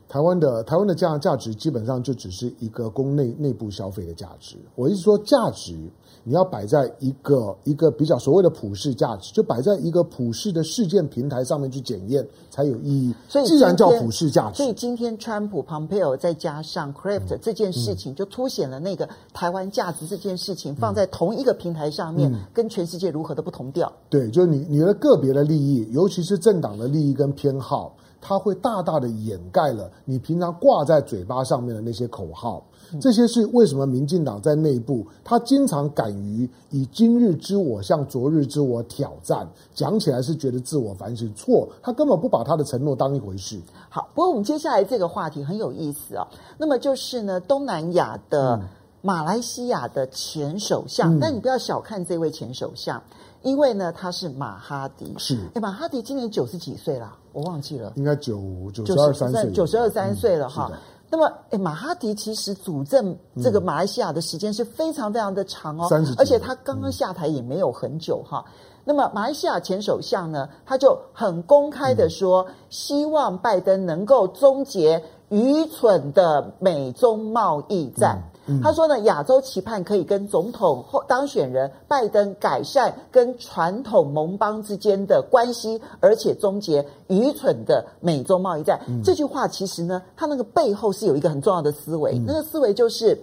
Speaker 1: 台湾的台湾的价价值基本上就只是一个供内内部消费的价值。我意思说，价值你要摆在一个一个比较所谓的普世价值，就摆在一个普世的事件平台上面去检验才有意义。
Speaker 2: 所以
Speaker 1: 既然叫普世价值，
Speaker 2: 所以今天川普、Pompeo 再加上 Craft 这件事情，就凸显了那个台湾价值这件事情放在同一个平台上面，跟全世界如何的不同调。
Speaker 1: 对，就是你你的个别的利益，尤其是政党的利益跟偏好。它会大大的掩盖了你平常挂在嘴巴上面的那些口号，这些是为什么民进党在内部他经常敢于以今日之我向昨日之我挑战，讲起来是觉得自我反省错，他根本不把他的承诺当一回事。
Speaker 2: 好，不过我们接下来这个话题很有意思啊、哦，那么就是呢，东南亚的马来西亚的前首相，嗯、但你不要小看这位前首相。因为呢，他是马哈迪，
Speaker 1: 是。
Speaker 2: 哎，马哈迪今年九十几岁了，我忘记了，
Speaker 1: 应该九九十二三岁，
Speaker 2: 九十二三岁了哈。那么，哎，马哈迪其实主政这个马来西亚的时间是非常非常的长哦，而且他刚刚下台也没有很久哈。那么，马来西亚前首相呢，他就很公开的说，希望拜登能够终结愚蠢的美中贸易战。嗯、他说呢，亚洲期盼可以跟总统候当选人拜登改善跟传统盟邦之间的关系，而且终结愚蠢的美中贸易战。嗯、这句话其实呢，他那个背后是有一个很重要的思维，嗯、那个思维就是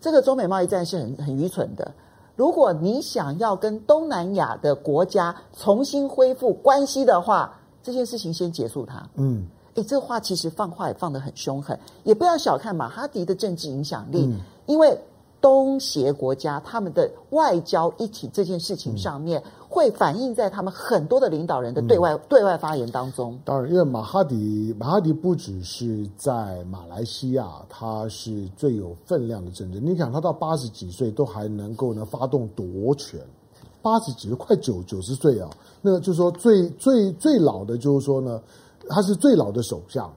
Speaker 2: 这个中美贸易战是很很愚蠢的。如果你想要跟东南亚的国家重新恢复关系的话，这件事情先结束它。嗯。诶，这话其实放话也放得很凶狠，也不要小看马哈迪的政治影响力，嗯、因为东协国家他们的外交一体这件事情上面，嗯、会反映在他们很多的领导人的对外、嗯、对外发言当中。
Speaker 1: 当然，因为马哈迪马哈迪不只是在马来西亚，他是最有分量的政治。你想，他到八十几岁都还能够呢发动夺权，八十几岁快九九十岁啊，那就是说最最最老的，就是说呢。他是最老的首相，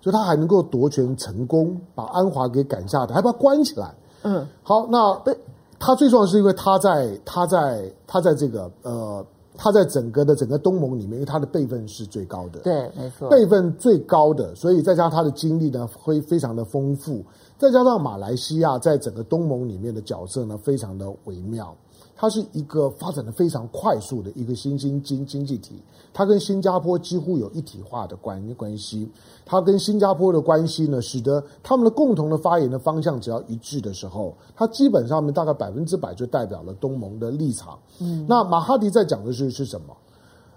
Speaker 1: 所以他还能够夺权成功，把安华给赶下台，还把他关起来。嗯，好，那被他最重要的是因为他在他在他在这个呃他在整个的整个东盟里面，因为他的辈分是最高的，
Speaker 2: 对，没错，
Speaker 1: 辈分最高的，所以再加上他的经历呢会非常的丰富，再加上马来西亚在整个东盟里面的角色呢非常的微妙。它是一个发展的非常快速的一个新兴经经济体，它跟新加坡几乎有一体化的关关系。它跟新加坡的关系呢，使得他们的共同的发言的方向只要一致的时候，它基本上面大概百分之百就代表了东盟的立场。嗯，那马哈迪在讲的是是什么？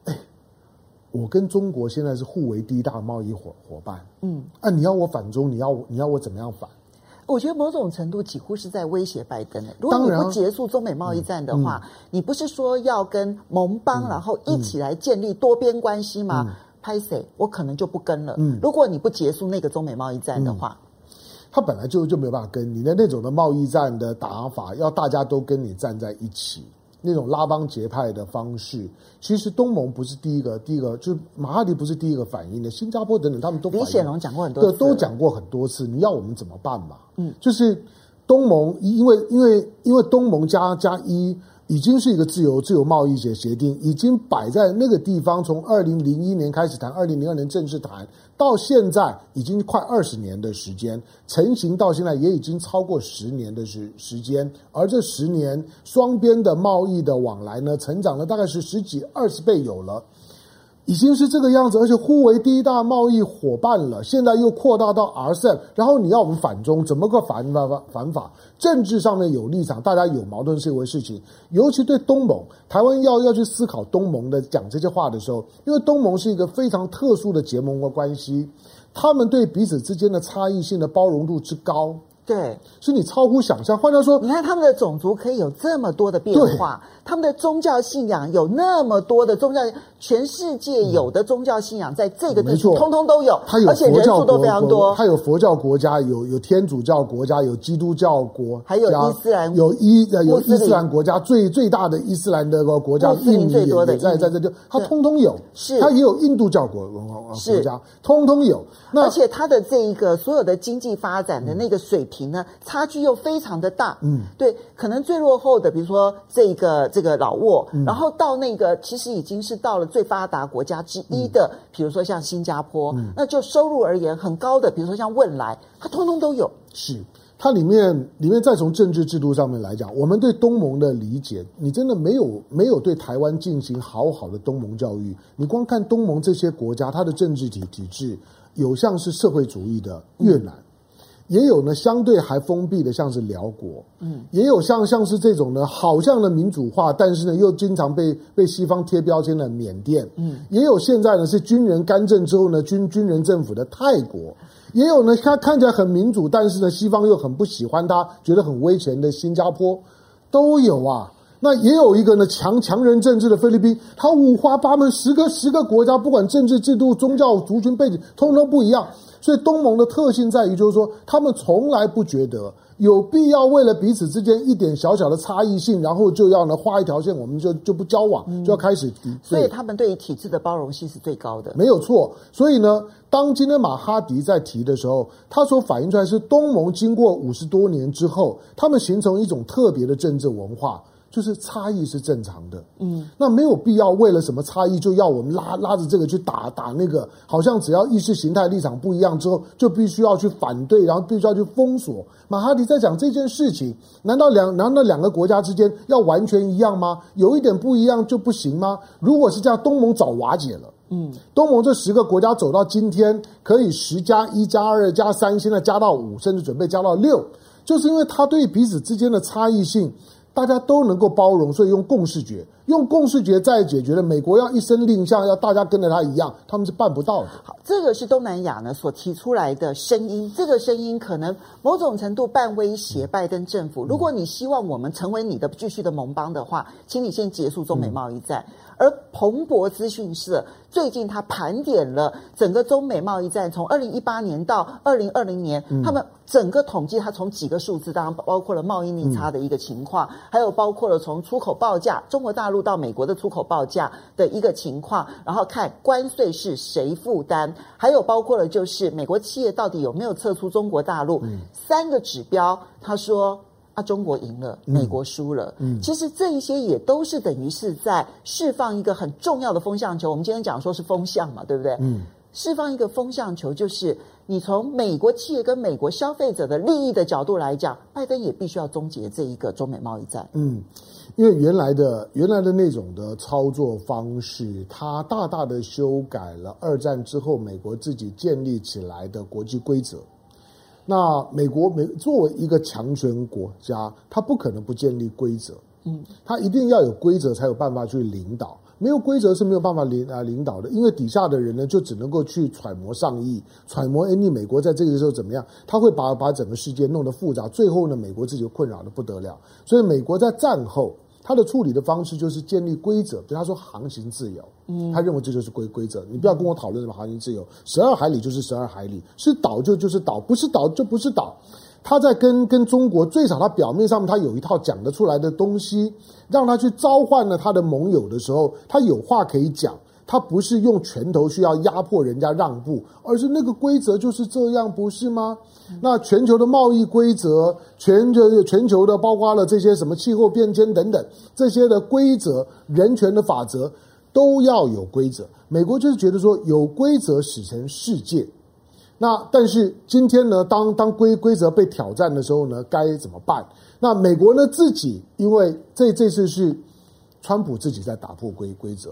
Speaker 1: 哎，我跟中国现在是互为第一大贸易伙伙伴。嗯，啊，你要我反中，你要你要我怎么样反？
Speaker 2: 我觉得某种程度几乎是在威胁拜登。如果你不结束中美贸易战的话，你不是说要跟盟邦、嗯、然后一起来建立多边关系吗？拍谁、嗯？我可能就不跟了。嗯、如果你不结束那个中美贸易战的话，嗯、
Speaker 1: 他本来就就没有办法跟你的那种的贸易战的打法，要大家都跟你站在一起。那种拉帮结派的方式，其实东盟不是第一个，第一个就是马哈迪不是第一个反应的，新加坡等等他们都
Speaker 2: 李显龙讲过很多次，
Speaker 1: 对，都讲过很多次。你要我们怎么办嘛？嗯，就是东盟，因为因为因为东盟加加一。已经是一个自由自由贸易协协定，已经摆在那个地方。从二零零一年开始谈，二零零二年正式谈，到现在已经快二十年的时间，成型到现在也已经超过十年的时时间。而这十年双边的贸易的往来呢，成长了大概是十几二十倍有了。已经是这个样子，而且互为第一大贸易伙伴了。现在又扩大到 RCEP，然后你要我们反中，怎么个反法反法？政治上面有立场，大家有矛盾是一回事情。尤其对东盟，台湾要要去思考东盟的讲这些话的时候，因为东盟是一个非常特殊的结盟的关系，他们对彼此之间的差异性的包容度之高。
Speaker 2: 对，
Speaker 1: 是你超乎想象。换句话说，
Speaker 2: 你看他们的种族可以有这么多的变化，他们的宗教信仰有那么多的宗教，全世界有的宗教信仰在这个地区通通都有，
Speaker 1: 它有
Speaker 2: 而且人数都非常多。
Speaker 1: 它有佛教国家，有有天主教国家，有基督教国，
Speaker 2: 还有伊斯兰，
Speaker 1: 有伊有伊斯兰国家最最大的伊斯兰的个国家，印尼也也在在这就它通通有，
Speaker 2: 是
Speaker 1: 它也有印度教国文化国家，通通有。那
Speaker 2: 而且它的这一个所有的经济发展的那个水平。呢，差距又非常的大，嗯，对，可能最落后的，比如说这个这个老挝，嗯、然后到那个其实已经是到了最发达国家之一的，嗯、比如说像新加坡，嗯、那就收入而言很高的，比如说像汶莱，它通通都有。
Speaker 1: 是，它里面里面再从政治制度上面来讲，我们对东盟的理解，你真的没有没有对台湾进行好好的东盟教育，你光看东盟这些国家，它的政治体体制有像是社会主义的越南。嗯也有呢，相对还封闭的，像是辽国，嗯，也有像像是这种呢，好像的民主化，但是呢，又经常被被西方贴标签的缅甸，嗯，也有现在呢是军人干政之后呢，军军人政府的泰国，也有呢，他看起来很民主，但是呢，西方又很不喜欢他，觉得很威权的新加坡，都有啊。那也有一个呢，强强人政治的菲律宾，它五花八门，十个十个国家，不管政治制度、宗教、族群背景，通通不一样。所以东盟的特性在于，就是说，他们从来不觉得有必要为了彼此之间一点小小的差异性，然后就要呢画一条线，我们就就不交往，就要开始。嗯、
Speaker 2: 所以他们对于体制的包容性是最高的，
Speaker 1: 没有错。所以呢，当今天马哈迪在提的时候，他所反映出来是东盟经过五十多年之后，他们形成一种特别的政治文化。就是差异是正常的，嗯，那没有必要为了什么差异就要我们拉拉着这个去打打那个，好像只要意识形态立场不一样之后就必须要去反对，然后必须要去封锁。马哈迪在讲这件事情，难道两难道两个国家之间要完全一样吗？有一点不一样就不行吗？如果是这样，东盟早瓦解了，嗯，东盟这十个国家走到今天可以十加一加二加三，现在加到五，甚至准备加到六，就是因为他对彼此之间的差异性。大家都能够包容，所以用共识决，用共识决再解决了。美国要一声令下，要大家跟着他一样，他们是办不到的。
Speaker 2: 好，这个是东南亚呢所提出来的声音，这个声音可能某种程度半威胁拜登政府。如果你希望我们成为你的继续的盟邦的话，请你先结束中美贸易战。而彭博资讯社最近他盘点了整个中美贸易战，从二零一八年到二零二零年，他们整个统计，它从几个数字，当然包括了贸易逆差的一个情况，还有包括了从出口报价，中国大陆到美国的出口报价的一个情况，然后看关税是谁负担，还有包括了就是美国企业到底有没有撤出中国大陆，三个指标，他说。中国赢了，美国输了。嗯，嗯，其实这一些也都是等于是在释放一个很重要的风向球。我们今天讲说是风向嘛，对不对？嗯，释放一个风向球，就是你从美国企业跟美国消费者的利益的角度来讲，拜登也必须要终结这一个中美贸易战。
Speaker 1: 嗯，因为原来的原来的那种的操作方式，它大大的修改了二战之后美国自己建立起来的国际规则。那美国美作为一个强权国家，它不可能不建立规则，嗯，它一定要有规则才有办法去领导，没有规则是没有办法领啊领导的，因为底下的人呢就只能够去揣摩上意，揣摩哎你美国在这个时候怎么样，他会把把整个世界弄得复杂，最后呢美国自己就困扰的不得了，所以美国在战后。他的处理的方式就是建立规则，对他说航行自由，嗯，他认为这就是规规则。你不要跟我讨论什么航行自由，十二海里就是十二海里，是岛就就是岛，不是岛就不是岛。他在跟跟中国最少，他表面上面他有一套讲得出来的东西，让他去召唤了他的盟友的时候，他有话可以讲。他不是用拳头需要压迫人家让步，而是那个规则就是这样，不是吗？那全球的贸易规则，全球全球的包括了这些什么气候变迁等等这些的规则，人权的法则都要有规则。美国就是觉得说有规则使成世界。那但是今天呢，当当规规则被挑战的时候呢，该怎么办？那美国呢自己，因为这这次是川普自己在打破规规则。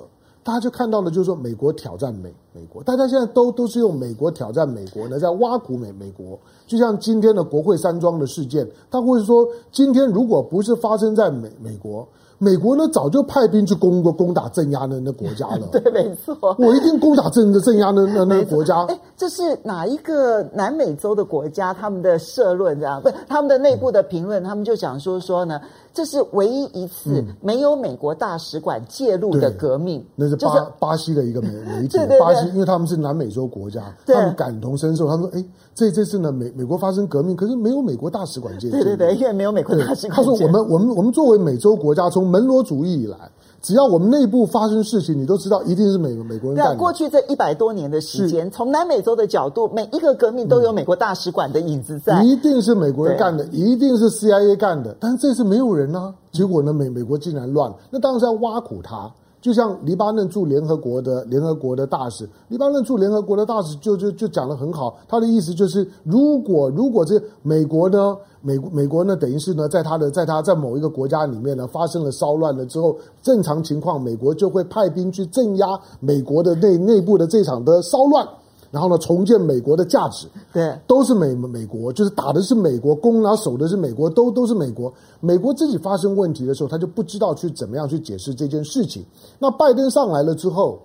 Speaker 1: 大家就看到了，就是说美国挑战美美国，大家现在都都是用美国挑战美国呢，在挖苦美美国。就像今天的国会山庄的事件，他会说，今天如果不是发生在美美国。美国呢，早就派兵去攻攻打镇压那那国家了。
Speaker 2: 对，没错，
Speaker 1: 我一定攻打镇镇压那那那国家。
Speaker 2: 哎，这是哪一个南美洲的国家？他们的社论这样，不是他们的内部的评论，嗯、他们就讲说说呢，这是唯一一次没有美国大使馆介入的革命。
Speaker 1: 嗯、那是巴、就是、巴西的一个媒媒体，巴西，因为他们是南美洲国家，他们感同身受。他们说，哎，这这次呢，美美国发生革命，可是没有美国大使馆介入。
Speaker 2: 对对对，因为没有美国大使馆。
Speaker 1: 他说，我们我们我们作为美洲国家，从门罗主义以来，只要我们内部发生事情，你都知道一定是美美国人干的。
Speaker 2: 过去这一百多年的时间，从南美洲的角度，每一个革命都有美国大使馆的影子在。
Speaker 1: 一定是美国人干的，一定是 CIA 干的。但是这次没有人啊，结果呢，美美国竟然乱，那当然是要挖苦他。就像黎巴嫩驻联合国的联合国的大使，黎巴嫩驻联合国的大使就就就讲得很好，他的意思就是，如果如果这美国呢，美美国呢，等于是呢，在他的在他在某一个国家里面呢发生了骚乱了之后，正常情况，美国就会派兵去镇压美国的内内部的这场的骚乱。然后呢，重建美国的价值，
Speaker 2: 对，
Speaker 1: 都是美美国，就是打的是美国，攻然后守的是美国，都都是美国。美国自己发生问题的时候，他就不知道去怎么样去解释这件事情。那拜登上来了之后，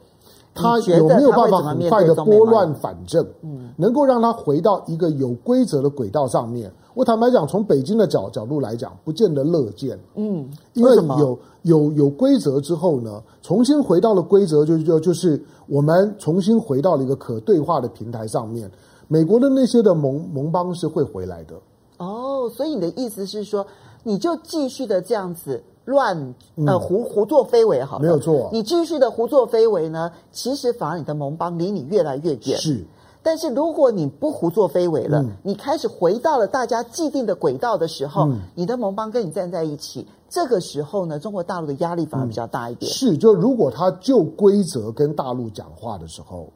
Speaker 1: 他有没有办法很快的拨乱反正，嗯，能够让他回到一个有规则的轨道上面？我坦白讲，从北京的角角度来讲，不见得乐见。嗯，因为有有有规则之后呢，重新回到了规则，就就就是我们重新回到了一个可对话的平台上面。美国的那些的盟盟邦是会回来的。
Speaker 2: 哦，所以你的意思是说，你就继续的这样子乱呃胡胡作非为好了，
Speaker 1: 没有错。
Speaker 2: 你继续的胡作非为呢，其实反而你的盟邦离你越来越远。
Speaker 1: 是。
Speaker 2: 但是如果你不胡作非为了，嗯、你开始回到了大家既定的轨道的时候，嗯、你的盟邦跟你站在一起，这个时候呢，中国大陆的压力反而比较大一点。
Speaker 1: 嗯、是，就如果他就规则跟大陆讲话的时候，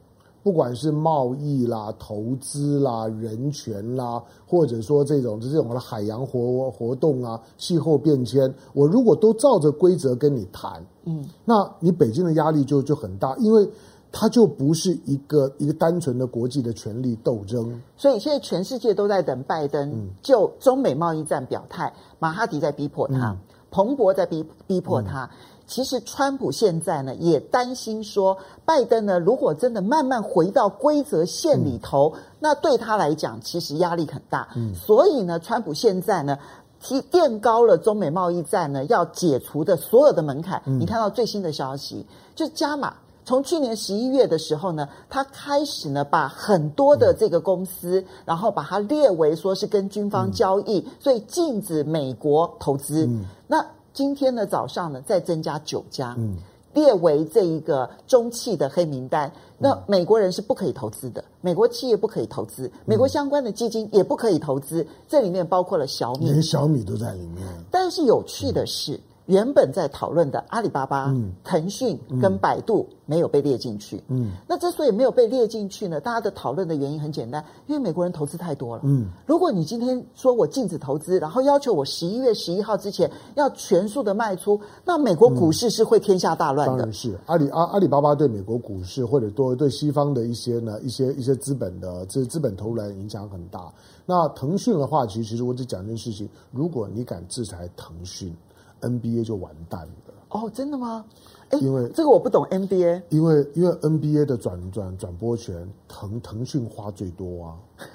Speaker 1: 不管是贸易啦、投资啦、人权啦，或者说这种这种的海洋活活动啊、气候变迁，我如果都照着规则跟你谈，嗯，那你北京的压力就就很大，因为它就不是一个一个单纯的国际的权力斗争。
Speaker 2: 所以现在全世界都在等拜登就中美贸易战表态，马哈迪在逼迫他，嗯、彭博在逼逼迫他。嗯其实，川普现在呢也担心说，拜登呢如果真的慢慢回到规则线里头，嗯、那对他来讲其实压力很大。嗯，所以呢，川普现在呢提垫高了中美贸易战呢要解除的所有的门槛。嗯、你看到最新的消息，就是加码。从去年十一月的时候呢，他开始呢把很多的这个公司，嗯、然后把它列为说是跟军方交易，嗯、所以禁止美国投资。嗯，那。今天的早上呢，再增加九家，嗯，列为这一个中企的黑名单。那美国人是不可以投资的，美国企业不可以投资，美国相关的基金也不可以投资。这里面包括了小米，
Speaker 1: 连小米都在里面。
Speaker 2: 但是有趣的是。嗯原本在讨论的阿里巴巴、嗯、腾讯跟百度没有被列进去。嗯，那之所以没有被列进去呢，大家的讨论的原因很简单，因为美国人投资太多了。嗯，如果你今天说我禁止投资，然后要求我十一月十一号之前要全数的卖出，那美国股市是会天下大乱的。嗯、当然是
Speaker 1: 阿里阿阿里巴巴对美国股市或者多对西方的一些呢一些一些资本的这资本投入影响很大。那腾讯的话，其实其实我只讲一件事情，如果你敢制裁腾讯。NBA 就完蛋了
Speaker 2: 哦，真的吗？哎
Speaker 1: 因为
Speaker 2: 这个我不懂 NBA，
Speaker 1: 因为因为 NBA 的转转转播权腾腾讯花最多啊。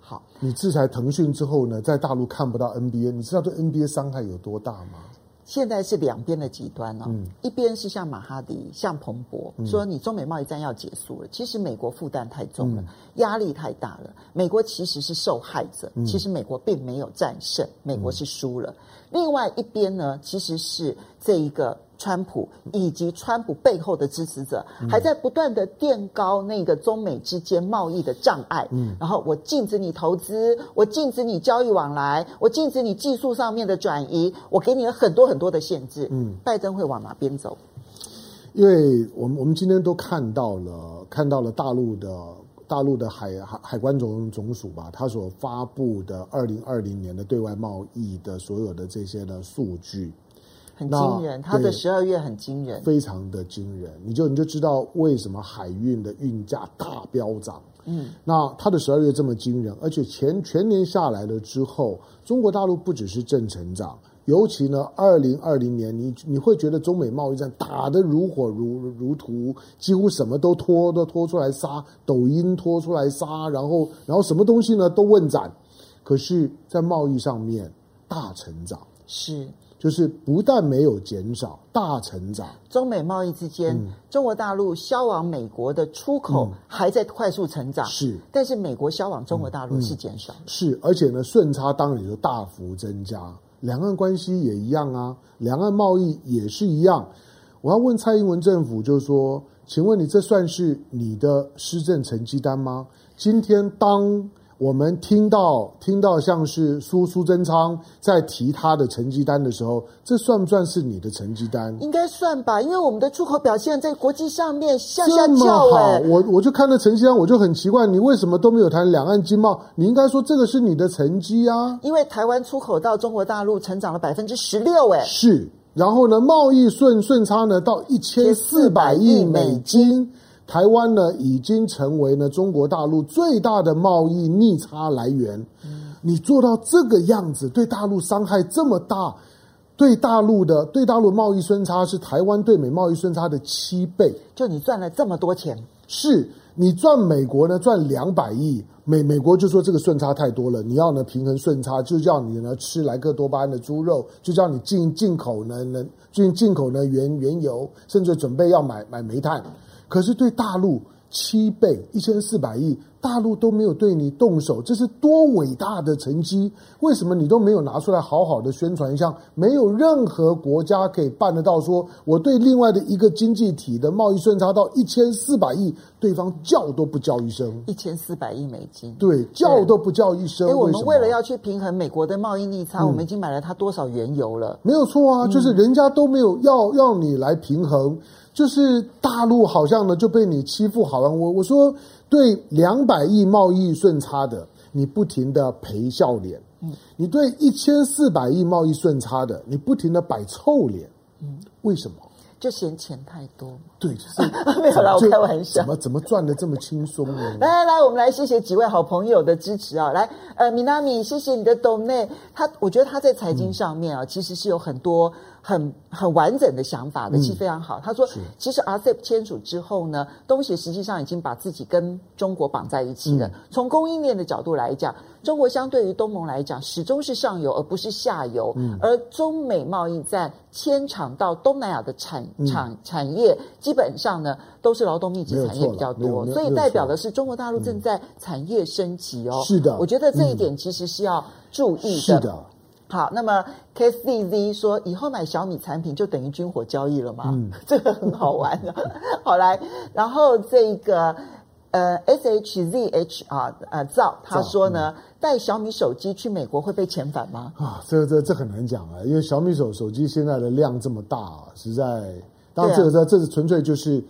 Speaker 2: 好，
Speaker 1: 你制裁腾讯之后呢，在大陆看不到 NBA，你知道对 NBA 伤害有多大吗？
Speaker 2: 现在是两边的极端哦，嗯、一边是像马哈迪、像彭博、嗯、说你中美贸易战要结束了，其实美国负担太重了，嗯、压力太大了，美国其实是受害者，嗯、其实美国并没有战胜，美国是输了。嗯、另外一边呢，其实是这一个。川普以及川普背后的支持者，还在不断的垫高那个中美之间贸易的障碍。嗯，然后我禁止你投资，我禁止你交易往来，我禁止你技术上面的转移，我给你了很多很多的限制。嗯，拜登会往哪边走？
Speaker 1: 因为我们我们今天都看到了，看到了大陆的大陆的海海海关总总署吧，他所发布的二零二零年的对外贸易的所有的这些的数据。
Speaker 2: 很惊人，他的十二月很惊人，
Speaker 1: 非常的惊人。你就你就知道为什么海运的运价大飙涨。嗯，那它的十二月这么惊人，而且全全年下来了之后，中国大陆不只是正成长，尤其呢，二零二零年你你会觉得中美贸易战打得如火如如荼，几乎什么都拖都拖出来杀，抖音拖出来杀，然后然后什么东西呢都问斩，可是，在贸易上面大成长
Speaker 2: 是。
Speaker 1: 就是不但没有减少，大成长。
Speaker 2: 中美贸易之间，嗯、中国大陆销往美国的出口还在快速成长，是、嗯。但是美国销往中国大陆是减少、是。而且呢，顺差当然也就大幅增加。两岸关系也一样啊，两岸贸易也是一样。我要问蔡英文政府，就是说，请问你这算是你的施政成绩单吗？今天当。我们听到听到像是苏苏贞昌在提他的成绩单的时候，这算不算是你的成绩单？应该算吧，因为我们的出口表现在国际上面向下跳。这么好，
Speaker 1: 我我就看到成绩单，我就很奇怪，你为什么都没有谈两岸经贸？你应该说这个是你的成绩啊。
Speaker 2: 因为台湾出口到中国大陆成长了百分之十六，哎，
Speaker 1: 是。然后呢，贸易顺顺差呢到一千四百亿美金。台湾呢，已经成为呢中国大陆最大的贸易逆差来源。嗯，你做到这个样子，对大陆伤害这么大，对大陆的对大陆贸易顺差是台湾对美贸易顺差的七倍。
Speaker 2: 就你赚了这么多钱，
Speaker 1: 是你赚美国呢赚两百亿，美美国就说这个顺差太多了，你要呢平衡顺差，就叫你呢吃莱克多巴胺的猪肉，就叫你进进口呢能进进口呢原原油，甚至准备要买买煤炭。可是对大陆七倍一千四百亿，大陆都没有对你动手，这是多伟大的成绩！为什么你都没有拿出来好好的宣传一下？没有任何国家可以办得到说，说我对另外的一个经济体的贸易顺差到一千四百亿，对方叫都不叫一声，
Speaker 2: 一千四百亿美金，
Speaker 1: 对，叫都不叫一声。
Speaker 2: 哎，我们为了要去平衡美国的贸易逆差，嗯、我们已经买了它多少原油了？
Speaker 1: 没有错啊，就是人家都没有要要你来平衡，就是大陆好像呢就被你欺负好了。我我说。对两百亿贸易顺差的，你不停的赔笑脸；嗯，你对一千四百亿贸易顺差的，你不停的摆臭脸。嗯，为什么？
Speaker 2: 就嫌钱太多。
Speaker 1: 对，就是
Speaker 2: 没有啦，我开玩笑。
Speaker 1: 怎么怎么赚的这么轻松呢？
Speaker 2: 来来来，我们来谢谢几位好朋友的支持啊！来，呃，米娜米，谢谢你的 donate。他，我觉得他在财经上面啊，嗯、其实是有很多。很很完整的想法的，其实非常好。嗯、他说，其实 RCEP 签署之后呢，东协实际上已经把自己跟中国绑在一起了。嗯、从供应链的角度来讲，中国相对于东盟来讲，始终是上游而不是下游。嗯、而中美贸易战牵扯到东南亚的产产、嗯、产业，基本上呢都是劳动密集产业比较多，所以代表的是中国大陆正在产业升级哦。
Speaker 1: 是的，
Speaker 2: 我觉得这一点其实是要注意的。
Speaker 1: 是的。
Speaker 2: 好，那么 KCZ 说，以后买小米产品就等于军火交易了吗？嗯，这个很好玩的。好来，然后这个呃 SHZH 啊呃赵他说呢，带、嗯、小米手机去美国会被遣返吗？
Speaker 1: 啊，这这这很难讲啊，因为小米手手机现在的量这么大，实在，当然这个这、啊、这是纯粹就是。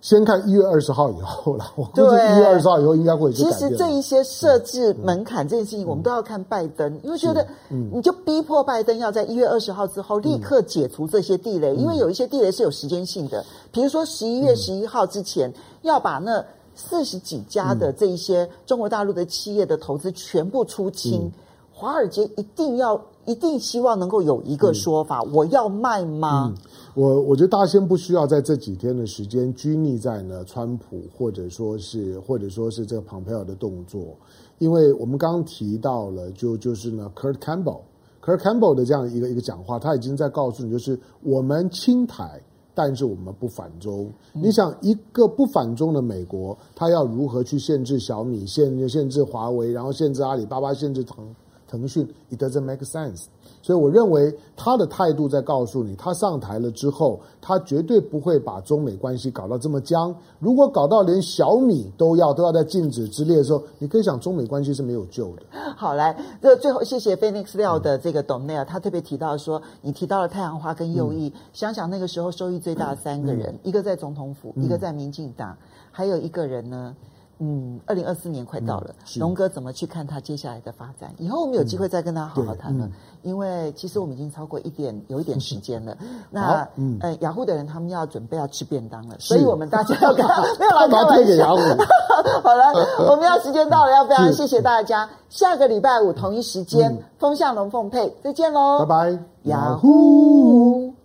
Speaker 1: 先看一月二十号以后了，我估计一月二十号以后应该会。
Speaker 2: 其实这一些设置门槛这件事情，我们都要看拜登，嗯、因为觉得，你就逼迫拜登要在一月二十号之后立刻解除这些地雷，嗯、因为有一些地雷是有时间性的，比如说十一月十一号之前要把那四十几家的这一些中国大陆的企业的投资全部出清，嗯、华尔街一定要。一定希望能够有一个说法，嗯、我要卖吗？
Speaker 1: 嗯、我我觉得大家先不需要在这几天的时间拘泥在呢，川普或者说是或者说是这个 Pompeo 的动作，因为我们刚刚提到了，就就是呢，Kurt Campbell，Kurt Campbell 的这样一个一个讲话，他已经在告诉你，就是我们清台，但是我们不反中。嗯、你想，一个不反中的美国，他要如何去限制小米、限限制华为，然后限制阿里巴巴、限制腾？腾讯，it doesn't make sense。所以我认为他的态度在告诉你，他上台了之后，他绝对不会把中美关系搞到这么僵。如果搞到连小米都要都要在禁止之列的时候，你可以想中美关系是没有救的。
Speaker 2: 好，来，这最后谢谢 Phoenix 料的这个 Donate，他特别提到说，你提到了太阳花跟右翼，嗯、想想那个时候收益最大的三个人，嗯、一个在总统府，嗯、一个在民进党，还有一个人呢。嗯，二零二四年快到了，龙、嗯、哥怎么去看他接下来的发展？以后我们有机会再跟他好好谈了。嗯、因为其实我们已经超过一点，有一点时间了。那嗯，呃，雅虎的人他们要准备要吃便当了，所以我们大家要跟他 没有来开玩笑。好了，我们要时间到了，要非常谢谢大家。下个礼拜五同一时间，风向龙凤配，再见喽，
Speaker 1: 拜拜，
Speaker 2: 雅虎。